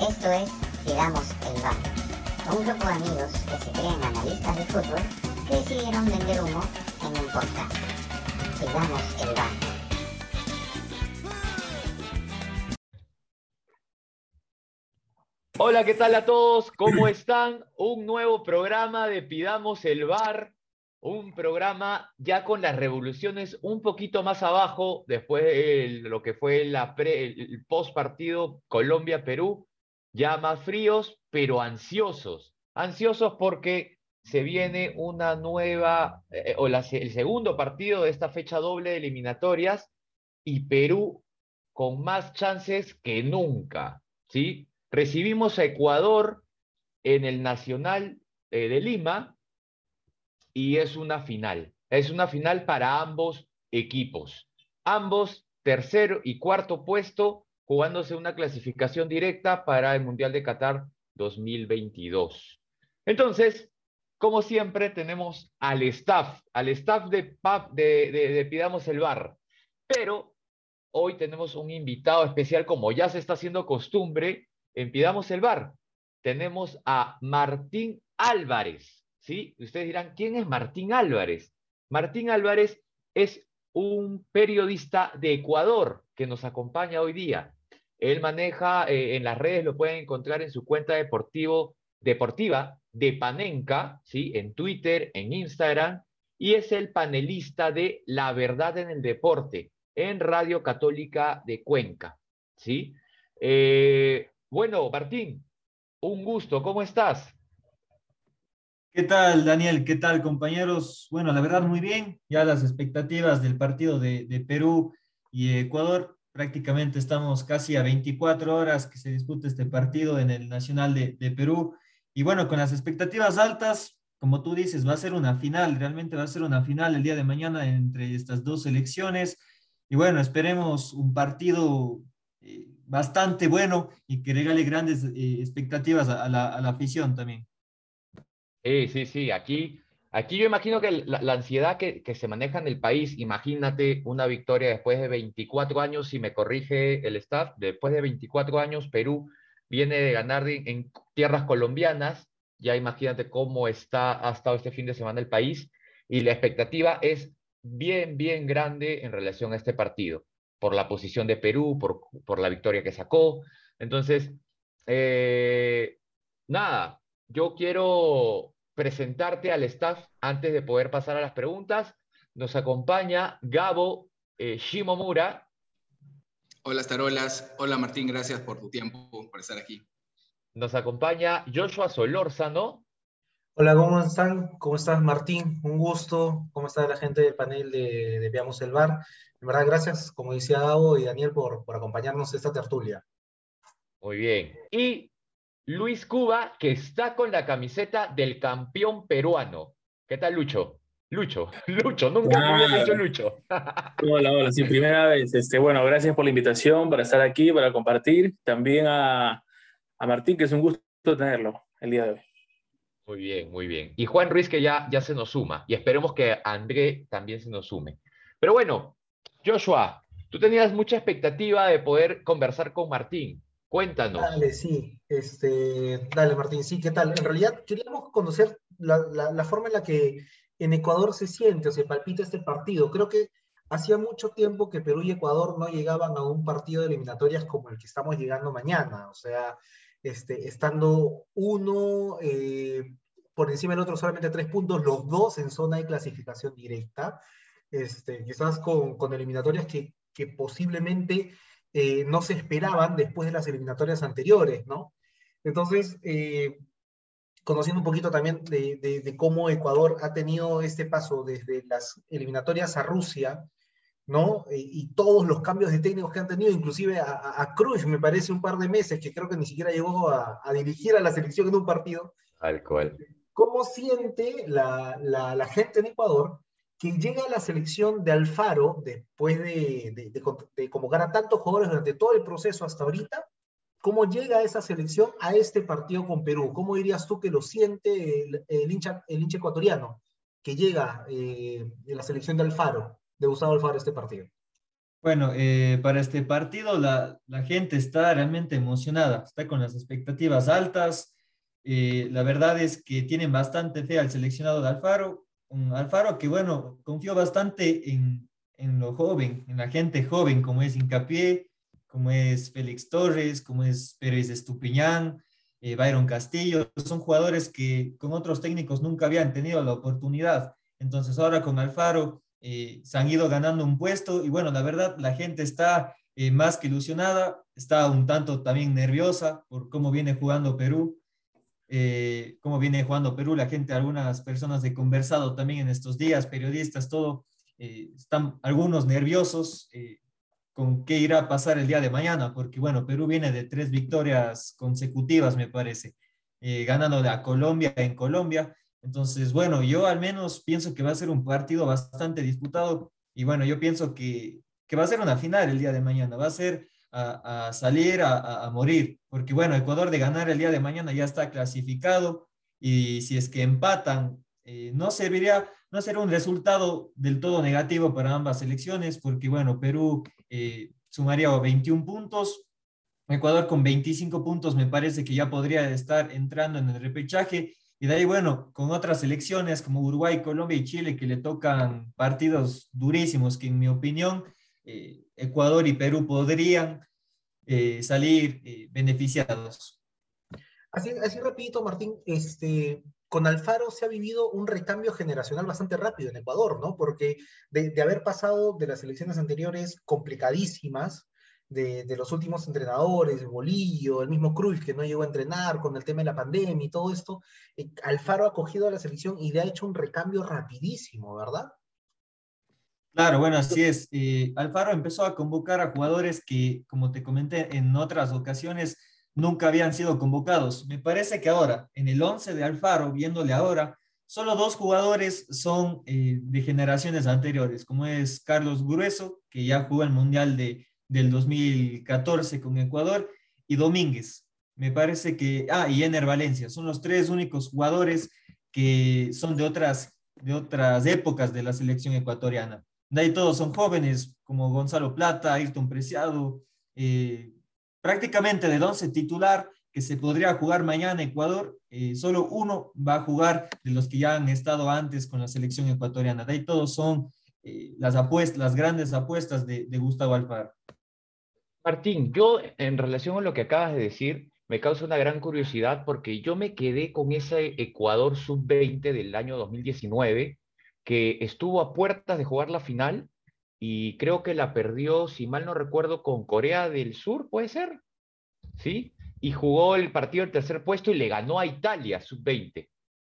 Esto es Pidamos el Bar, un grupo de amigos que se creen analistas de fútbol que decidieron vender humo en un podcast. Pidamos el Bar. Hola, ¿qué tal a todos? ¿Cómo están? Un nuevo programa de Pidamos el Bar, un programa ya con las revoluciones un poquito más abajo, después de lo que fue el post partido Colombia-Perú, ya más fríos, pero ansiosos. Ansiosos porque se viene una nueva, eh, o la, el segundo partido de esta fecha doble de eliminatorias y Perú con más chances que nunca, ¿sí? Recibimos a Ecuador en el Nacional eh, de Lima y es una final. Es una final para ambos equipos. Ambos tercero y cuarto puesto jugándose una clasificación directa para el Mundial de Qatar 2022. Entonces, como siempre, tenemos al staff, al staff de, de, de, Pidamos el Bar. Pero hoy tenemos un invitado especial, como ya se está haciendo costumbre en Pidamos el Bar. Tenemos a Martín Álvarez. ¿sí? Ustedes dirán, ¿quién es Martín Álvarez? Martín Álvarez es un periodista de Ecuador que nos acompaña hoy día. Él maneja eh, en las redes, lo pueden encontrar en su cuenta deportivo, deportiva de Panenka, ¿sí? en Twitter, en Instagram, y es el panelista de La Verdad en el Deporte en Radio Católica de Cuenca. ¿sí? Eh, bueno, Martín, un gusto, ¿cómo estás? ¿Qué tal, Daniel? ¿Qué tal, compañeros? Bueno, la verdad, muy bien. Ya las expectativas del partido de, Perú y Ecuador prácticamente estamos casi a 24 horas que se discute este partido en el Nacional de, Perú. Y bueno, con las expectativas altas, como tú dices, va a ser una final, realmente va a ser una final el día de mañana entre estas dos selecciones. Y bueno, esperemos un partido eh, bastante bueno y que regale grandes eh, expectativas a la afición también. Sí, sí, sí, aquí Aquí yo imagino que la, ansiedad que, se maneja en el país, imagínate una victoria después de 24 años, si me corrige el staff, después de 24 años Perú viene de ganar en, tierras colombianas, ya imagínate cómo está, ha estado este fin de semana el país, y la expectativa es bien, bien grande en relación a este partido, por la posición de Perú, por, por la victoria que sacó. Entonces, eh, nada, yo quiero presentarte al staff antes de poder pasar a las preguntas. Nos acompaña Gabo eh, Shimomura. Hola, Starolas. Hola, Martín. Gracias por tu tiempo, por estar aquí. Nos acompaña Joshua Solórzano. Hola, ¿cómo están? ¿Cómo estás, Martín? Un gusto. ¿Cómo está la gente del panel de, de Veamos el Bar? En verdad, gracias, como decía Gabo y Daniel, por, por acompañarnos en esta tertulia. Muy bien. Y Luis Cuba, que está con la camiseta del campeón peruano. ¿Qué tal, Lucho? Lucho, Lucho, nunca me había dicho Lucho. hola, hola, sí, primera vez. Este, bueno, gracias por la invitación, para estar aquí, para compartir. También a, a Martín, que es un gusto tenerlo el día de hoy. Muy bien, muy bien. Y Juan Ruiz, que ya, ya se nos suma. Y esperemos que André también se nos sume. Pero bueno, Joshua, tú tenías mucha expectativa de poder conversar con Martín. Cuéntanos. Dale, sí. Este, dale, Martín, sí, ¿qué tal? En realidad queríamos conocer la, forma en la que en Ecuador se siente o se palpita este partido. Creo que hacía mucho tiempo que Perú y Ecuador no llegaban a un partido de eliminatorias como el que estamos llegando mañana. O sea, este, estando uno eh, por encima del otro solamente tres puntos, los dos en zona de clasificación directa. Este, quizás con, con eliminatorias que, que posiblemente eh, no se esperaban después de las eliminatorias anteriores, ¿no? Entonces, eh, conociendo un poquito también de, cómo Ecuador ha tenido este paso desde las eliminatorias a Rusia, ¿no? Eh, y todos los cambios de técnicos que han tenido, inclusive a, Cruz, me parece un par de meses, que creo que ni siquiera llegó a, dirigir a la selección en un partido. Al cual. ¿Cómo siente la, la gente en Ecuador que llega a la selección de Alfaro después de, de, convocar a tantos jugadores durante todo el proceso hasta ahorita, ¿cómo llega esa selección a este partido con Perú? ¿Cómo dirías tú que lo siente el, hincha, el hincha ecuatoriano que llega eh, de la selección de Alfaro, de Gustavo Alfaro, a este partido? Bueno, eh, para este partido la, la, gente está realmente emocionada, está con las expectativas altas. Eh, la verdad es que tienen bastante fe al seleccionado de Alfaro. Un Alfaro que, bueno, confió bastante en, en lo joven, en la gente joven, como es Incapié, como es Félix Torres, como es Pérez Estupiñán, eh, Byron Castillo. Son jugadores que con otros técnicos nunca habían tenido la oportunidad. Entonces ahora con Alfaro eh, se han ido ganando un puesto y bueno, la verdad, la gente está eh, más que ilusionada, está un tanto también nerviosa por cómo viene jugando Perú, eh, cómo viene jugando Perú, la gente, algunas personas he conversado también en estos días, periodistas, todo, están algunos nerviosos con qué irá a pasar el día de mañana, porque bueno, Perú viene de tres victorias consecutivas, me parece, ganando a Colombia en Colombia, entonces, bueno, yo al menos pienso que va a ser un partido bastante disputado y bueno, yo pienso que, que va a ser una final el día de mañana, va a ser a, salir a, a, morir, porque bueno, Ecuador de ganar el día de mañana ya está clasificado y si es que empatan, eh, no serviría, no será un resultado del todo negativo para ambas selecciones, porque bueno, Perú eh, sumaría 21 puntos, Ecuador con 25 puntos me parece que ya podría estar entrando en el repechaje. Y de ahí, bueno, con otras selecciones como Uruguay, Colombia y Chile que le tocan partidos durísimos que en mi opinión eh, Ecuador y Perú podrían eh, salir eh, beneficiados. Así, así Martín, este, con Alfaro se ha vivido un recambio generacional bastante rápido en Ecuador, ¿no? Porque de, haber pasado de las elecciones anteriores complicadísimas, de, los últimos entrenadores, Bolillo, el mismo Cruz que no llegó a entrenar con el tema de la pandemia y todo esto, Alfaro ha cogido a la selección y le ha hecho un recambio rapidísimo, ¿verdad? Claro, bueno, así es. Eh, Alfaro empezó a convocar a jugadores que, como te comenté en otras ocasiones, nunca habían sido convocados. Me parece que ahora, en el 11 de Alfaro, viéndole ahora, solo dos jugadores son eh, de generaciones anteriores, como es Carlos Grueso, que ya jugó el Mundial de del 2014 con Ecuador, y Domínguez. Me parece que, ah, y Ener Valencia, son los tres únicos jugadores que son de otras, de otras épocas de la selección ecuatoriana. De ahí todos son jóvenes, como Gonzalo Plata, Ayrton Preciado, eh, prácticamente del once titular que se podría jugar mañana Ecuador, eh, solo uno va a jugar de los que ya han estado antes con la selección ecuatoriana. De ahí todos son eh, las apuestas, las grandes apuestas de, de Gustavo Alfaro. Martín, yo en relación a lo que acabas de decir, me causa una gran curiosidad porque yo me quedé con ese Ecuador sub-20 del año 2019 que estuvo a puertas de jugar la final y creo que la perdió, si mal no recuerdo, con Corea del Sur, ¿puede ser? ¿Sí? Y jugó el partido del tercer puesto y le ganó a Italia sub-20.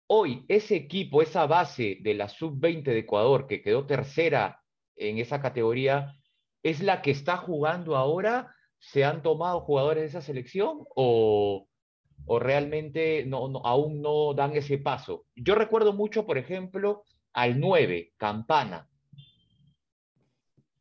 Hoy, ese equipo, esa base de la sub-20 de Ecuador, que quedó tercera en esa categoría, ¿Es la que está jugando ahora? ¿Se han tomado jugadores de esa selección o, o realmente no, no, aún no dan ese paso? Yo recuerdo mucho, por ejemplo, al 9, Campana.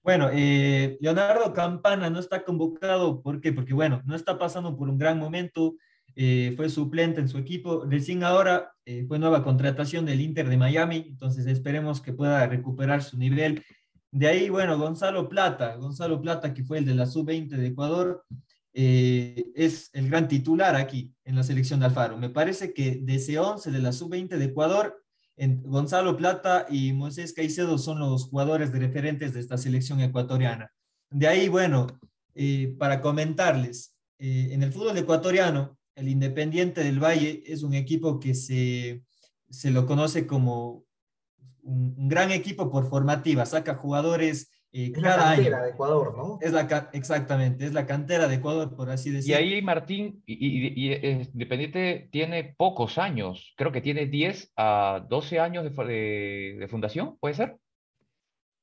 Bueno, eh, Leonardo Campana no está convocado, ¿por qué? Porque bueno, no está pasando por un gran momento, eh, fue suplente en su equipo, recién ahora eh, fue nueva contratación del Inter de Miami, entonces esperemos que pueda recuperar su nivel de ahí, bueno, Gonzalo Plata, Gonzalo Plata, que fue el de la sub-20 de Ecuador, es el gran titular aquí en la selección de Alfaro. Me parece que de ese 11 de la sub-20 de Ecuador, Gonzalo Plata y Moisés Caicedo son los jugadores de referentes de esta selección ecuatoriana. De ahí, bueno, eh, para comentarles, eh, en el fútbol ecuatoriano, el Independiente del Valle es un equipo que se, se lo conoce como un, gran equipo por formativa, saca jugadores eh, es cada la cantera de Ecuador, ¿no? Es la, exactamente, es la cantera de Ecuador, por así decirlo. Y ahí Martín, y, Independiente tiene pocos años, creo que tiene 10 a 12 años de, de, fundación, ¿puede ser?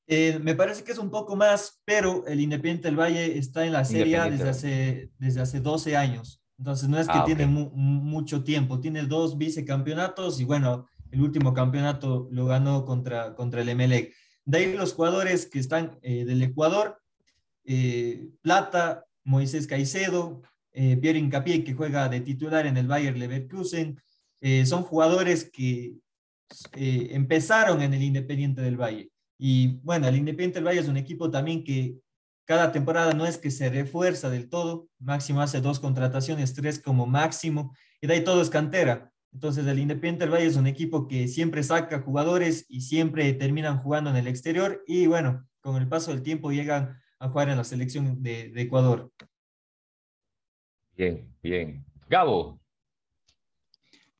Eh, me parece que es un poco más, pero el Independiente del Valle está en la Serie desde hace, desde hace 12 años. Entonces no es que ah, tiene mucho tiempo, tiene dos vicecampeonatos y bueno, el último campeonato lo ganó contra, contra el Emelec. De ahí los jugadores que están eh, del Ecuador, eh, Plata, Moisés Caicedo, eh, Pierre Incapié, que juega de titular en el Bayer Leverkusen, son jugadores que empezaron en el Independiente del Valle. Y bueno, el Independiente del Valle es un equipo también que cada temporada no es que se refuerza del todo, máximo hace dos contrataciones, tres como máximo, y de ahí todo es cantera. Entonces el Independiente del Valle es un equipo que siempre saca jugadores y siempre terminan jugando en el exterior y bueno, con el paso del tiempo llegan a jugar en la selección de, Ecuador. Bien, bien. Gabo.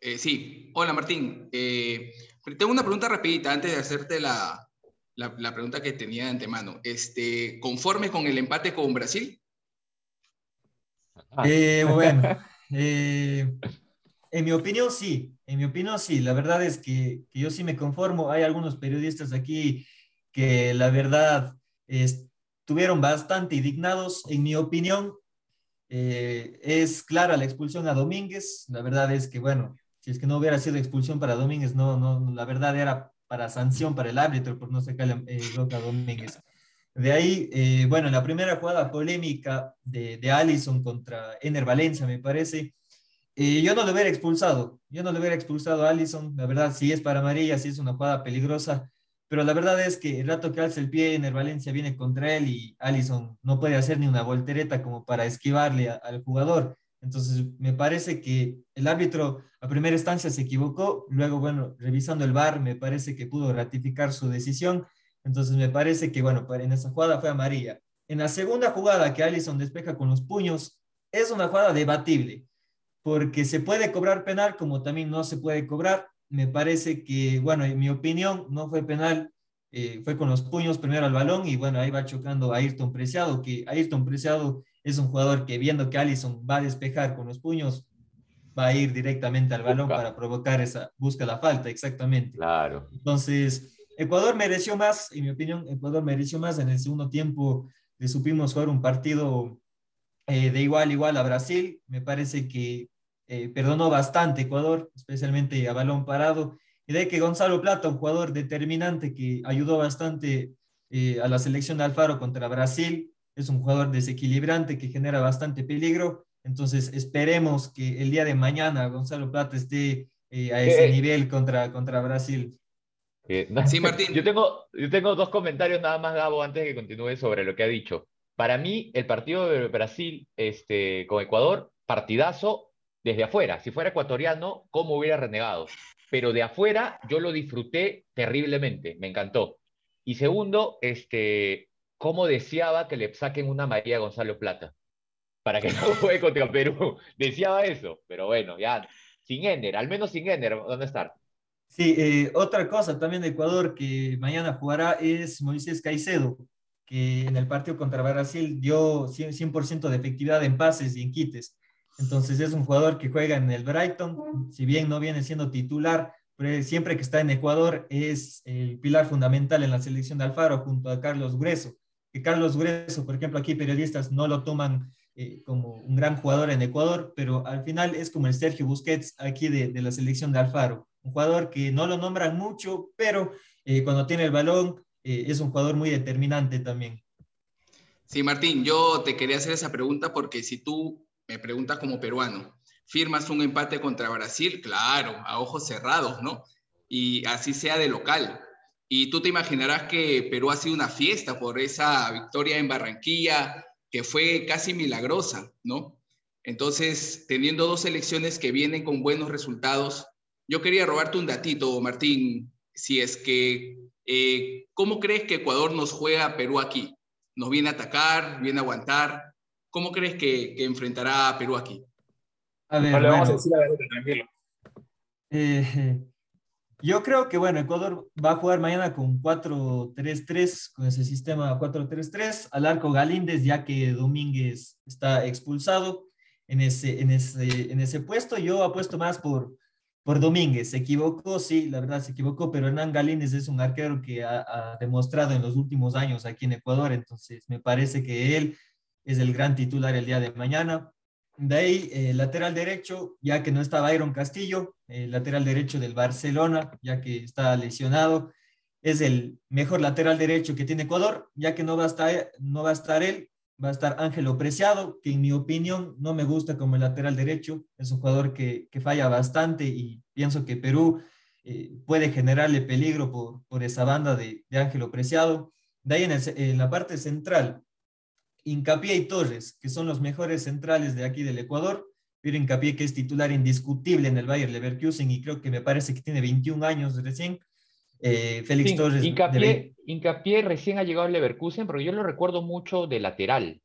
Eh, sí, hola Martín. Eh, tengo una pregunta rapidita antes de hacerte la, la, pregunta que tenía de antemano. Este, ¿Conforme con el empate con Brasil? Eh, bueno, en mi opinión sí, en mi opinión sí. La verdad es que, que, yo sí me conformo. Hay algunos periodistas aquí que la verdad estuvieron bastante indignados. En mi opinión, es clara la expulsión a Domínguez. La verdad es que, bueno, si es que no hubiera sido expulsión para Domínguez, no, no, la verdad era para sanción para el árbitro por no sacar eh, Roca Domínguez. De ahí, eh, bueno, la primera jugada polémica de, de Allison contra Ener Valencia, me parece, yo no lo hubiera expulsado, yo no lo hubiera expulsado a Allison, la verdad, si es para amarilla, si es una jugada peligrosa, pero la verdad es que el rato que alza el pie, Ener Valencia viene contra él y Allison no puede hacer ni una voltereta como para esquivarle al jugador. Entonces, me parece que el árbitro a primera instancia se equivocó, luego, bueno, revisando el VAR, me parece que pudo ratificar su decisión. Entonces, me parece que, bueno, en esa jugada fue amarilla. En la segunda jugada que Allison despeja con los puños, es una jugada debatible, porque se puede cobrar penal como también no se puede cobrar. Me parece que, bueno, en mi opinión, no fue penal, eh, fue con los puños primero al balón y, bueno, ahí va chocando a Ayrton Preciado, que Ayrton Preciado es un jugador que viendo que Allison va a despejar con los puños, va a ir directamente al balón para provocar esa, busca la falta, exactamente. Claro. Entonces, Ecuador mereció más, en mi opinión, Ecuador mereció más en el segundo tiempo, le supimos jugar un partido eh, de igual igual a Brasil, me parece que eh, perdonó bastante Ecuador, especialmente a balón parado, y de que Gonzalo Plata, un jugador determinante que ayudó bastante eh, a la selección de Alfaro contra Brasil, es un jugador desequilibrante que genera bastante peligro. Entonces esperemos que el día de mañana Gonzalo Plata esté eh, a ese nivel contra, contra Brasil. sí, Martín. Yo tengo, yo tengo dos comentarios nada más, Gabo, antes de que continúe sobre lo que ha dicho. Para mí, el partido de Brasil este, con Ecuador, partidazo desde afuera. Si fuera ecuatoriano, ¿cómo hubiera renegado? Pero de afuera yo lo disfruté terriblemente, me encantó. Y segundo, este, cómo deseaba que le saquen una María Gonzalo Plata para que no juegue contra Perú. Deseaba eso, pero bueno, ya sin Ender, al menos sin Ender, ¿dónde está? Sí, eh, otra cosa también de Ecuador que mañana jugará es Moisés Caicedo, que en el partido contra Brasil dio 100%, de efectividad en pases y en quites. Entonces es un jugador que juega en el Brighton, si bien no viene siendo titular, pero siempre que está en Ecuador es el pilar fundamental en la selección de Alfaro junto a Carlos Grueso que Carlos Grueso, por ejemplo, aquí periodistas no lo toman eh, como un gran jugador en Ecuador, pero al final es como el Sergio Busquets aquí de, de la selección de Alfaro, un jugador que no lo nombran mucho, pero eh, cuando tiene el balón eh, es un jugador muy determinante también. Sí, Martín, yo te quería hacer esa pregunta porque si tú me preguntas como peruano, firmas un empate contra Brasil, claro, a ojos cerrados, ¿no? Y así sea de local. Y tú te imaginarás que Perú ha sido una fiesta por esa victoria en Barranquilla, que fue casi milagrosa, ¿no? Entonces, teniendo dos selecciones que vienen con buenos resultados, yo quería robarte un datito, Martín, si es que, eh, ¿cómo crees que Ecuador nos juega a Perú aquí? ¿Nos viene a atacar, viene a aguantar? ¿Cómo crees que, enfrentará a Perú aquí? A ver, vamos a decir la verdad, tranquilo. Eh, yo creo que, bueno, Ecuador va a jugar mañana con 4-3-3, con ese sistema 4-3-3, al arco Galíndez, ya que Domínguez está expulsado en ese, en ese, en ese puesto. Yo apuesto más por, por Domínguez. Se equivocó, sí, la verdad se equivocó, pero Hernán Galíndez es un arquero que ha, ha demostrado en los últimos años aquí en Ecuador, entonces me parece que él es el gran titular el día de mañana. De ahí, eh, lateral derecho, ya que no está Byron Castillo, el lateral derecho del Barcelona, ya que está lesionado. Es el mejor lateral derecho que tiene Ecuador, ya que no va a estar, no va a estar él, va a estar Ángelo Preciado, que en mi opinión no me gusta como el lateral derecho. Es un jugador que, que falla bastante y pienso que Perú eh, puede generarle peligro por, por esa banda de, de Ángelo Preciado. De ahí en, en la parte central, Incapié y Torres, que son los mejores centrales de aquí del Ecuador. Pero Incapié que es titular indiscutible en el Bayer Leverkusen y creo que me parece que tiene 21 años recién. Eh, Félix Torres. Incapié, recién ha llegado al Leverkusen, pero yo lo recuerdo mucho de lateral.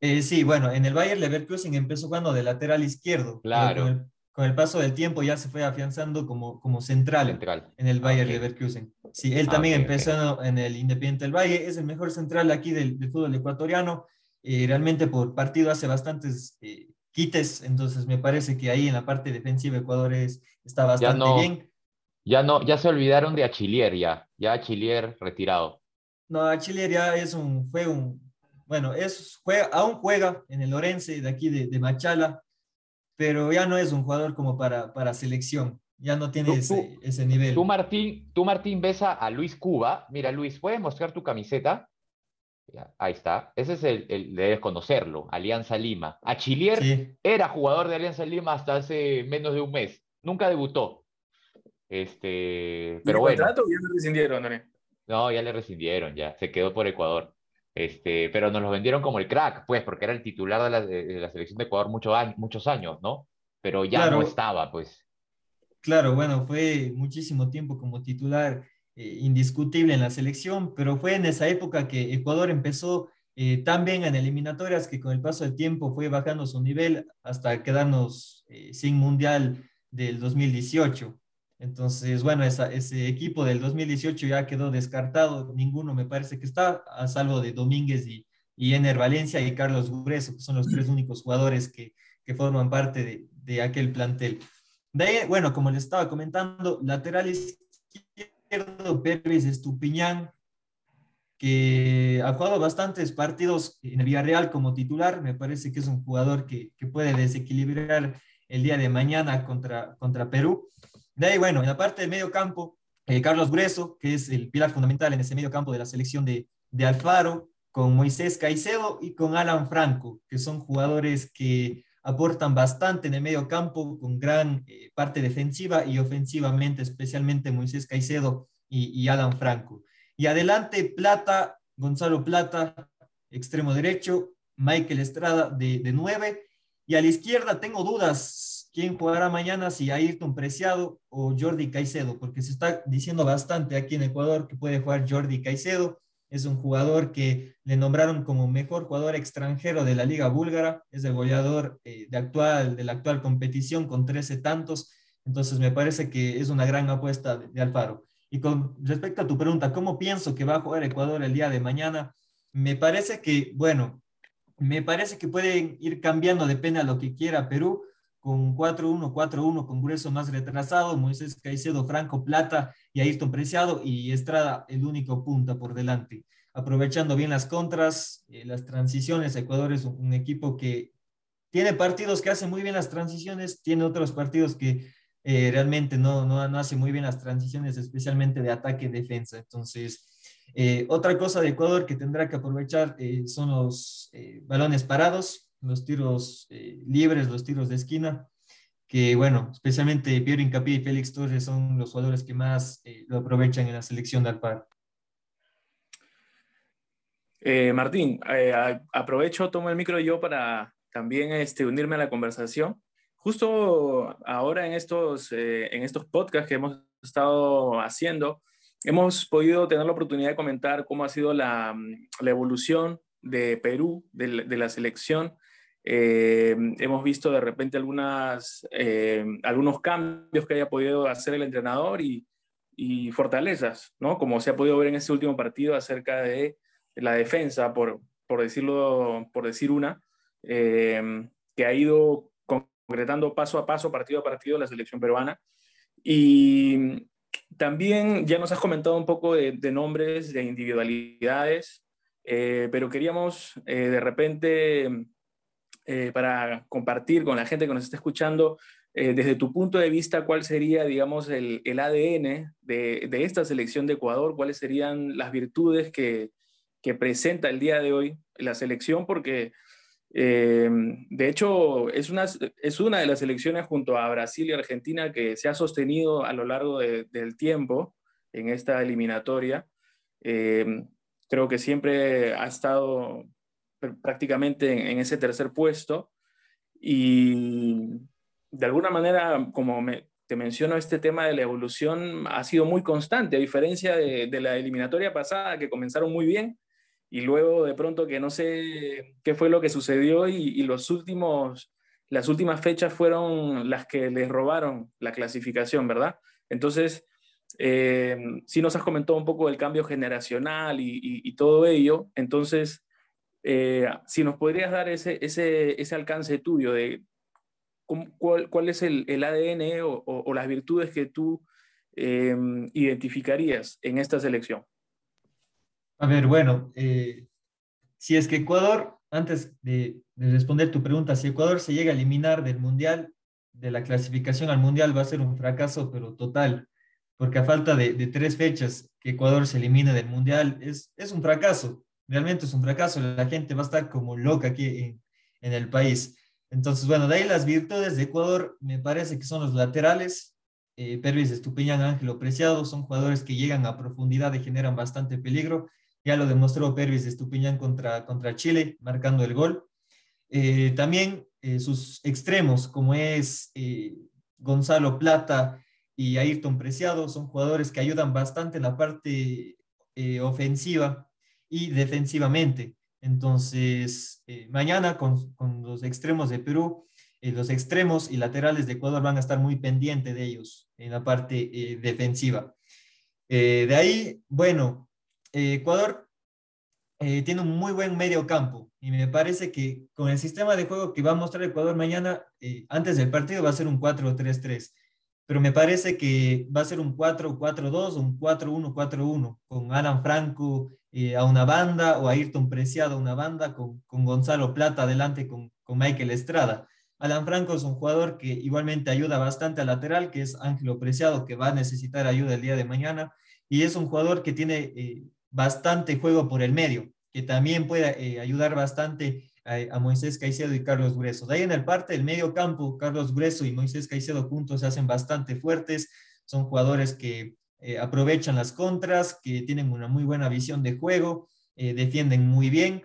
Eh, sí, bueno, en el Bayer Leverkusen empezó jugando de lateral izquierdo. Claro con el paso del tiempo ya se fue afianzando como, como central, en el Bayer Leverkusen. Sí, él ah, también empezó en el Independiente del Valle, es el mejor central aquí del, fútbol ecuatoriano. Eh, realmente por partido hace bastantes eh, quites, entonces me parece que ahí en la parte defensiva Ecuador está bastante bien. Ya no, ya se olvidaron de Achillier ya, ya Achillier retirado. No, Achillier ya es un, fue un, bueno, es, juega, aún juega en el Lorense de aquí de, de Machala, pero ya no es un jugador como para, para selección, ya no tiene ese, ese, nivel. Tú Martín, tú, Martín, ves a, Luis Cuba. Mira, Luis, ¿puedes mostrar tu camiseta? ahí está. Ese es el, el, debes conocerlo, Alianza Lima. Achillier era jugador de Alianza Lima hasta hace menos de un mes. Nunca debutó. Este, pero bueno. contrato ya le rescindieron, No, ya le rescindieron, ya. Se quedó por Ecuador. Este, pero nos lo vendieron como el crack, pues, porque era el titular de la, de la selección de Ecuador mucho muchos años, ¿no? Pero ya no estaba, pues. Claro, bueno, fue muchísimo tiempo como titular eh, indiscutible en la selección, pero fue en esa época que Ecuador empezó eh, tan bien en eliminatorias que con el paso del tiempo fue bajando su nivel hasta quedarnos eh, sin mundial del 2018. Entonces, bueno, ese equipo del 2018 ya quedó descartado, ninguno me parece que está, a salvo de Domínguez y, y Ener Valencia y Carlos Grueso, que son los tres únicos jugadores que, que forman parte de, de, aquel plantel. De ahí, bueno, como les estaba comentando, lateral izquierdo, Pérez Estupiñán, que ha jugado bastantes partidos en el Villarreal como titular, me parece que es un jugador que, que puede desequilibrar el día de mañana contra, contra Perú. De ahí, bueno, en la parte del medio campo, eh, Carlos Grueso, que es el pilar fundamental en ese medio campo de la selección de, de Alfaro, con Moisés Caicedo y con Alan Franco, que son jugadores que aportan bastante en el medio campo, con gran eh, parte defensiva y ofensivamente, especialmente Moisés Caicedo y, y, Alan Franco. Y adelante, Plata, Gonzalo Plata, extremo derecho, Michael Estrada de, de 9, y a la izquierda tengo dudas quién jugará mañana, si Ayrton Preciado o Jordi Caicedo, porque se está diciendo bastante aquí en Ecuador que puede jugar Jordi Caicedo. Es un jugador que le nombraron como mejor jugador extranjero de la Liga Búlgara, es el goleador eh, de, actual, de la actual competición con 13 tantos, entonces me parece que es una gran apuesta de, de Alfaro. Y con respecto a tu pregunta, ¿cómo pienso que va a jugar Ecuador el día de mañana? Me parece que, bueno, me parece que pueden ir cambiando, depende a lo que quiera Perú, con 4-1, 4-1, con Grueso más retrasado, Moisés Caicedo, Franco Plata y Ayrton Preciado y Estrada el único punta por delante. Aprovechando bien las contras, eh, las transiciones, Ecuador es un, equipo que tiene partidos que hacen muy bien las transiciones, tiene otros partidos que eh, realmente no, no, no hace muy bien las transiciones, especialmente de ataque-defensa. Entonces, eh, otra cosa de Ecuador que tendrá que aprovechar son los balones parados, los tiros eh, libres, los tiros de esquina, que bueno, especialmente Piero Incapié y Félix Torres son los jugadores que más eh, lo aprovechan en la selección de Alpar. Eh, Martín, aprovecho, tomo el micro yo para también este, unirme a la conversación. Justo ahora en estos, en estos podcasts que hemos estado haciendo, hemos podido tener la oportunidad de comentar cómo ha sido la, la evolución de Perú, de, de la selección eh, hemos visto de repente algunas, eh, algunos cambios que haya podido hacer el entrenador y, y, fortalezas, ¿no? Como se ha podido ver en este último partido acerca de la defensa, por, por decirlo, por decir una, eh, que ha ido concretando paso a paso, partido a partido, la selección peruana. Y también ya nos has comentado un poco de, de nombres, de individualidades, pero queríamos de repente eh, para compartir con la gente que nos está escuchando, eh, desde tu punto de vista, cuál sería, digamos, el, el ADN de, de, esta selección de Ecuador, cuáles serían las virtudes que, que presenta el día de hoy la selección, porque eh, de hecho es una, es una de las selecciones junto a Brasil y Argentina que se ha sostenido a lo largo del tiempo en esta eliminatoria. creo que siempre ha estado prácticamente en, ese tercer puesto. Y de alguna manera, como me, te menciono, este tema de la evolución ha sido muy constante, a diferencia de, la eliminatoria pasada, que comenzaron muy bien y luego de pronto que no sé qué fue lo que sucedió y, los últimos, las últimas fechas fueron las que les robaron la clasificación, ¿verdad? Entonces, eh, sí nos has comentado un poco del cambio generacional y, todo ello, entonces, eh, si nos podrías dar ese, ese, ese alcance tuyo de cuál, cuál es el, el ADN o, las virtudes que tú eh, identificarías en esta selección. A ver, bueno, eh, si es que Ecuador, antes de, responder tu pregunta, si Ecuador se llega a eliminar del Mundial, de la clasificación al Mundial, va a ser un fracaso, pero total, porque a falta de, tres fechas que Ecuador se elimine del Mundial, es, es un fracaso, realmente es un fracaso, la gente va a estar como loca aquí en, el país. Entonces, bueno, de ahí las virtudes de Ecuador me parece que son los laterales, eh, Pervis Estupiñán, Ángelo Preciado, son jugadores que llegan a profundidad y generan bastante peligro. Ya lo demostró Pervis Estupiñán contra, contra Chile, marcando el gol. Eh, también eh, sus extremos, como es eh, Gonzalo Plata y Ayrton Preciado, son jugadores que ayudan bastante en la parte ofensiva y defensivamente. Entonces, mañana con, con, los extremos de Perú, los extremos y laterales de Ecuador van a estar muy pendientes de ellos en la parte defensiva. de ahí, bueno, eh, Ecuador eh, tiene un muy buen medio campo y me parece que con el sistema de juego que va a mostrar Ecuador mañana, eh, antes del partido va a ser un 4-3-3, pero me parece que va a ser un 4-4-2 o un 4-1-4-1 con Alan Franco a una banda o Ayrton Preciado a una banda con, con Gonzalo Plata adelante con, con Michael Estrada. Alan Franco es un jugador que igualmente ayuda bastante al lateral, que es Ángelo Preciado, que va a necesitar ayuda el día de mañana. Y es un jugador que tiene bastante juego por el medio, que también puede eh, ayudar bastante a, Moisés Caicedo y Carlos Grueso. De ahí en el parte del medio campo, Carlos Grueso y Moisés Caicedo juntos se hacen bastante fuertes, son jugadores que eh, aprovechan las contras, que tienen una muy buena visión de juego, eh, defienden muy bien.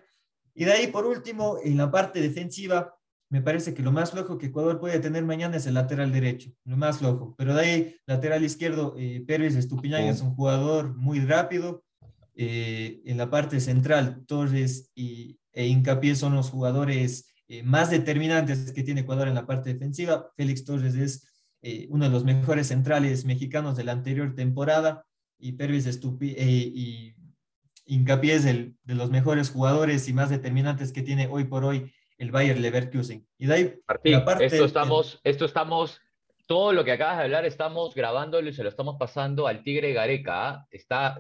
Y de ahí, por último, en la parte defensiva, me parece que lo más flojo que Ecuador puede tener mañana es el lateral derecho, lo más flojo. Pero de ahí, lateral izquierdo, Pérez Estupiñán es un jugador muy rápido, eh, en la parte central, Torres y, e Hincapié son los jugadores eh, más determinantes que tiene Ecuador en la parte defensiva. Félix Torres es eh, uno de los mejores centrales mexicanos de la anterior temporada y Pervis Estupi y Hincapié es el, de los mejores jugadores y más determinantes que tiene hoy por hoy el Bayer Leverkusen. Y de ahí, Martín, esto estamos, esto estamos todo lo que acabas de hablar estamos grabándolo y se lo estamos pasando al Tigre Gareca. ¿ah? Está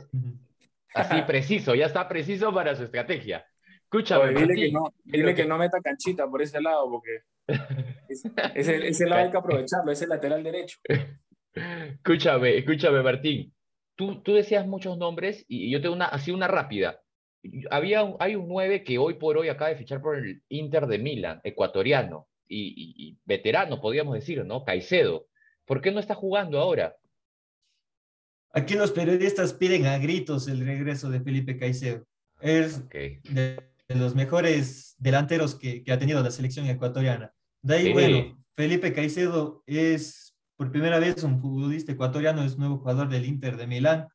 Así preciso, ya está preciso para su estrategia. Escúchame. dile, que no, dile que... no meta canchita por ese lado, porque ese, ese lado hay que aprovecharlo, ese lateral derecho. Escúchame, escúchame, Martín. Tú, tú decías muchos nombres y yo tengo una, así una rápida. Había hay un 9 que hoy por hoy acaba de fichar por el Inter de Milán, ecuatoriano y, y veterano, podríamos decir, ¿no? Caicedo. ¿Por qué no está jugando ahora? Aquí los periodistas piden a gritos el regreso de Felipe Caicedo. Es de, los mejores delanteros que, ha tenido la selección ecuatoriana. De ahí, bueno, Felipe Caicedo es por primera vez un futbolista ecuatoriano, es nuevo jugador del Inter de Milán.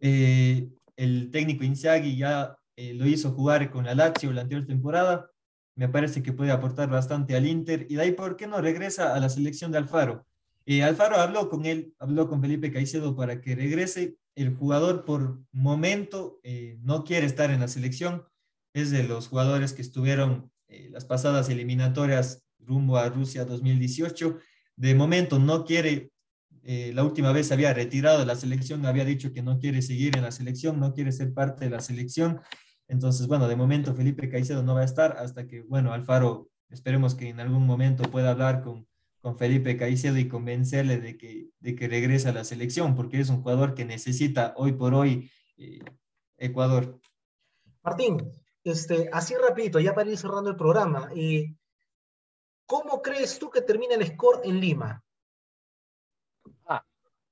Eh, el técnico Inzaghi ya eh, lo hizo jugar con la Lazio la anterior temporada. Me parece que puede aportar bastante al Inter. Y de ahí, ¿por qué no regresa a la selección de Alfaro? Eh, Alfaro habló con él, habló con Felipe Caicedo para que regrese. El jugador por momento eh, no quiere estar en la selección. Es de los jugadores que estuvieron eh, las pasadas eliminatorias rumbo a Rusia 2018. De momento no quiere, la última vez había retirado de la selección, había dicho que no quiere seguir en la selección, no quiere ser parte de la selección. Entonces, bueno, de momento Felipe Caicedo no va a estar hasta que, bueno, Alfaro, esperemos que en algún momento pueda hablar con, con Felipe Caicedo y convencerle de que, de que regrese a la selección, porque es un jugador que necesita hoy por hoy eh, Ecuador. Martín, este, así rapidito, ya para ir cerrando el programa, eh, ¿cómo crees tú que termina el score en Lima? Ah,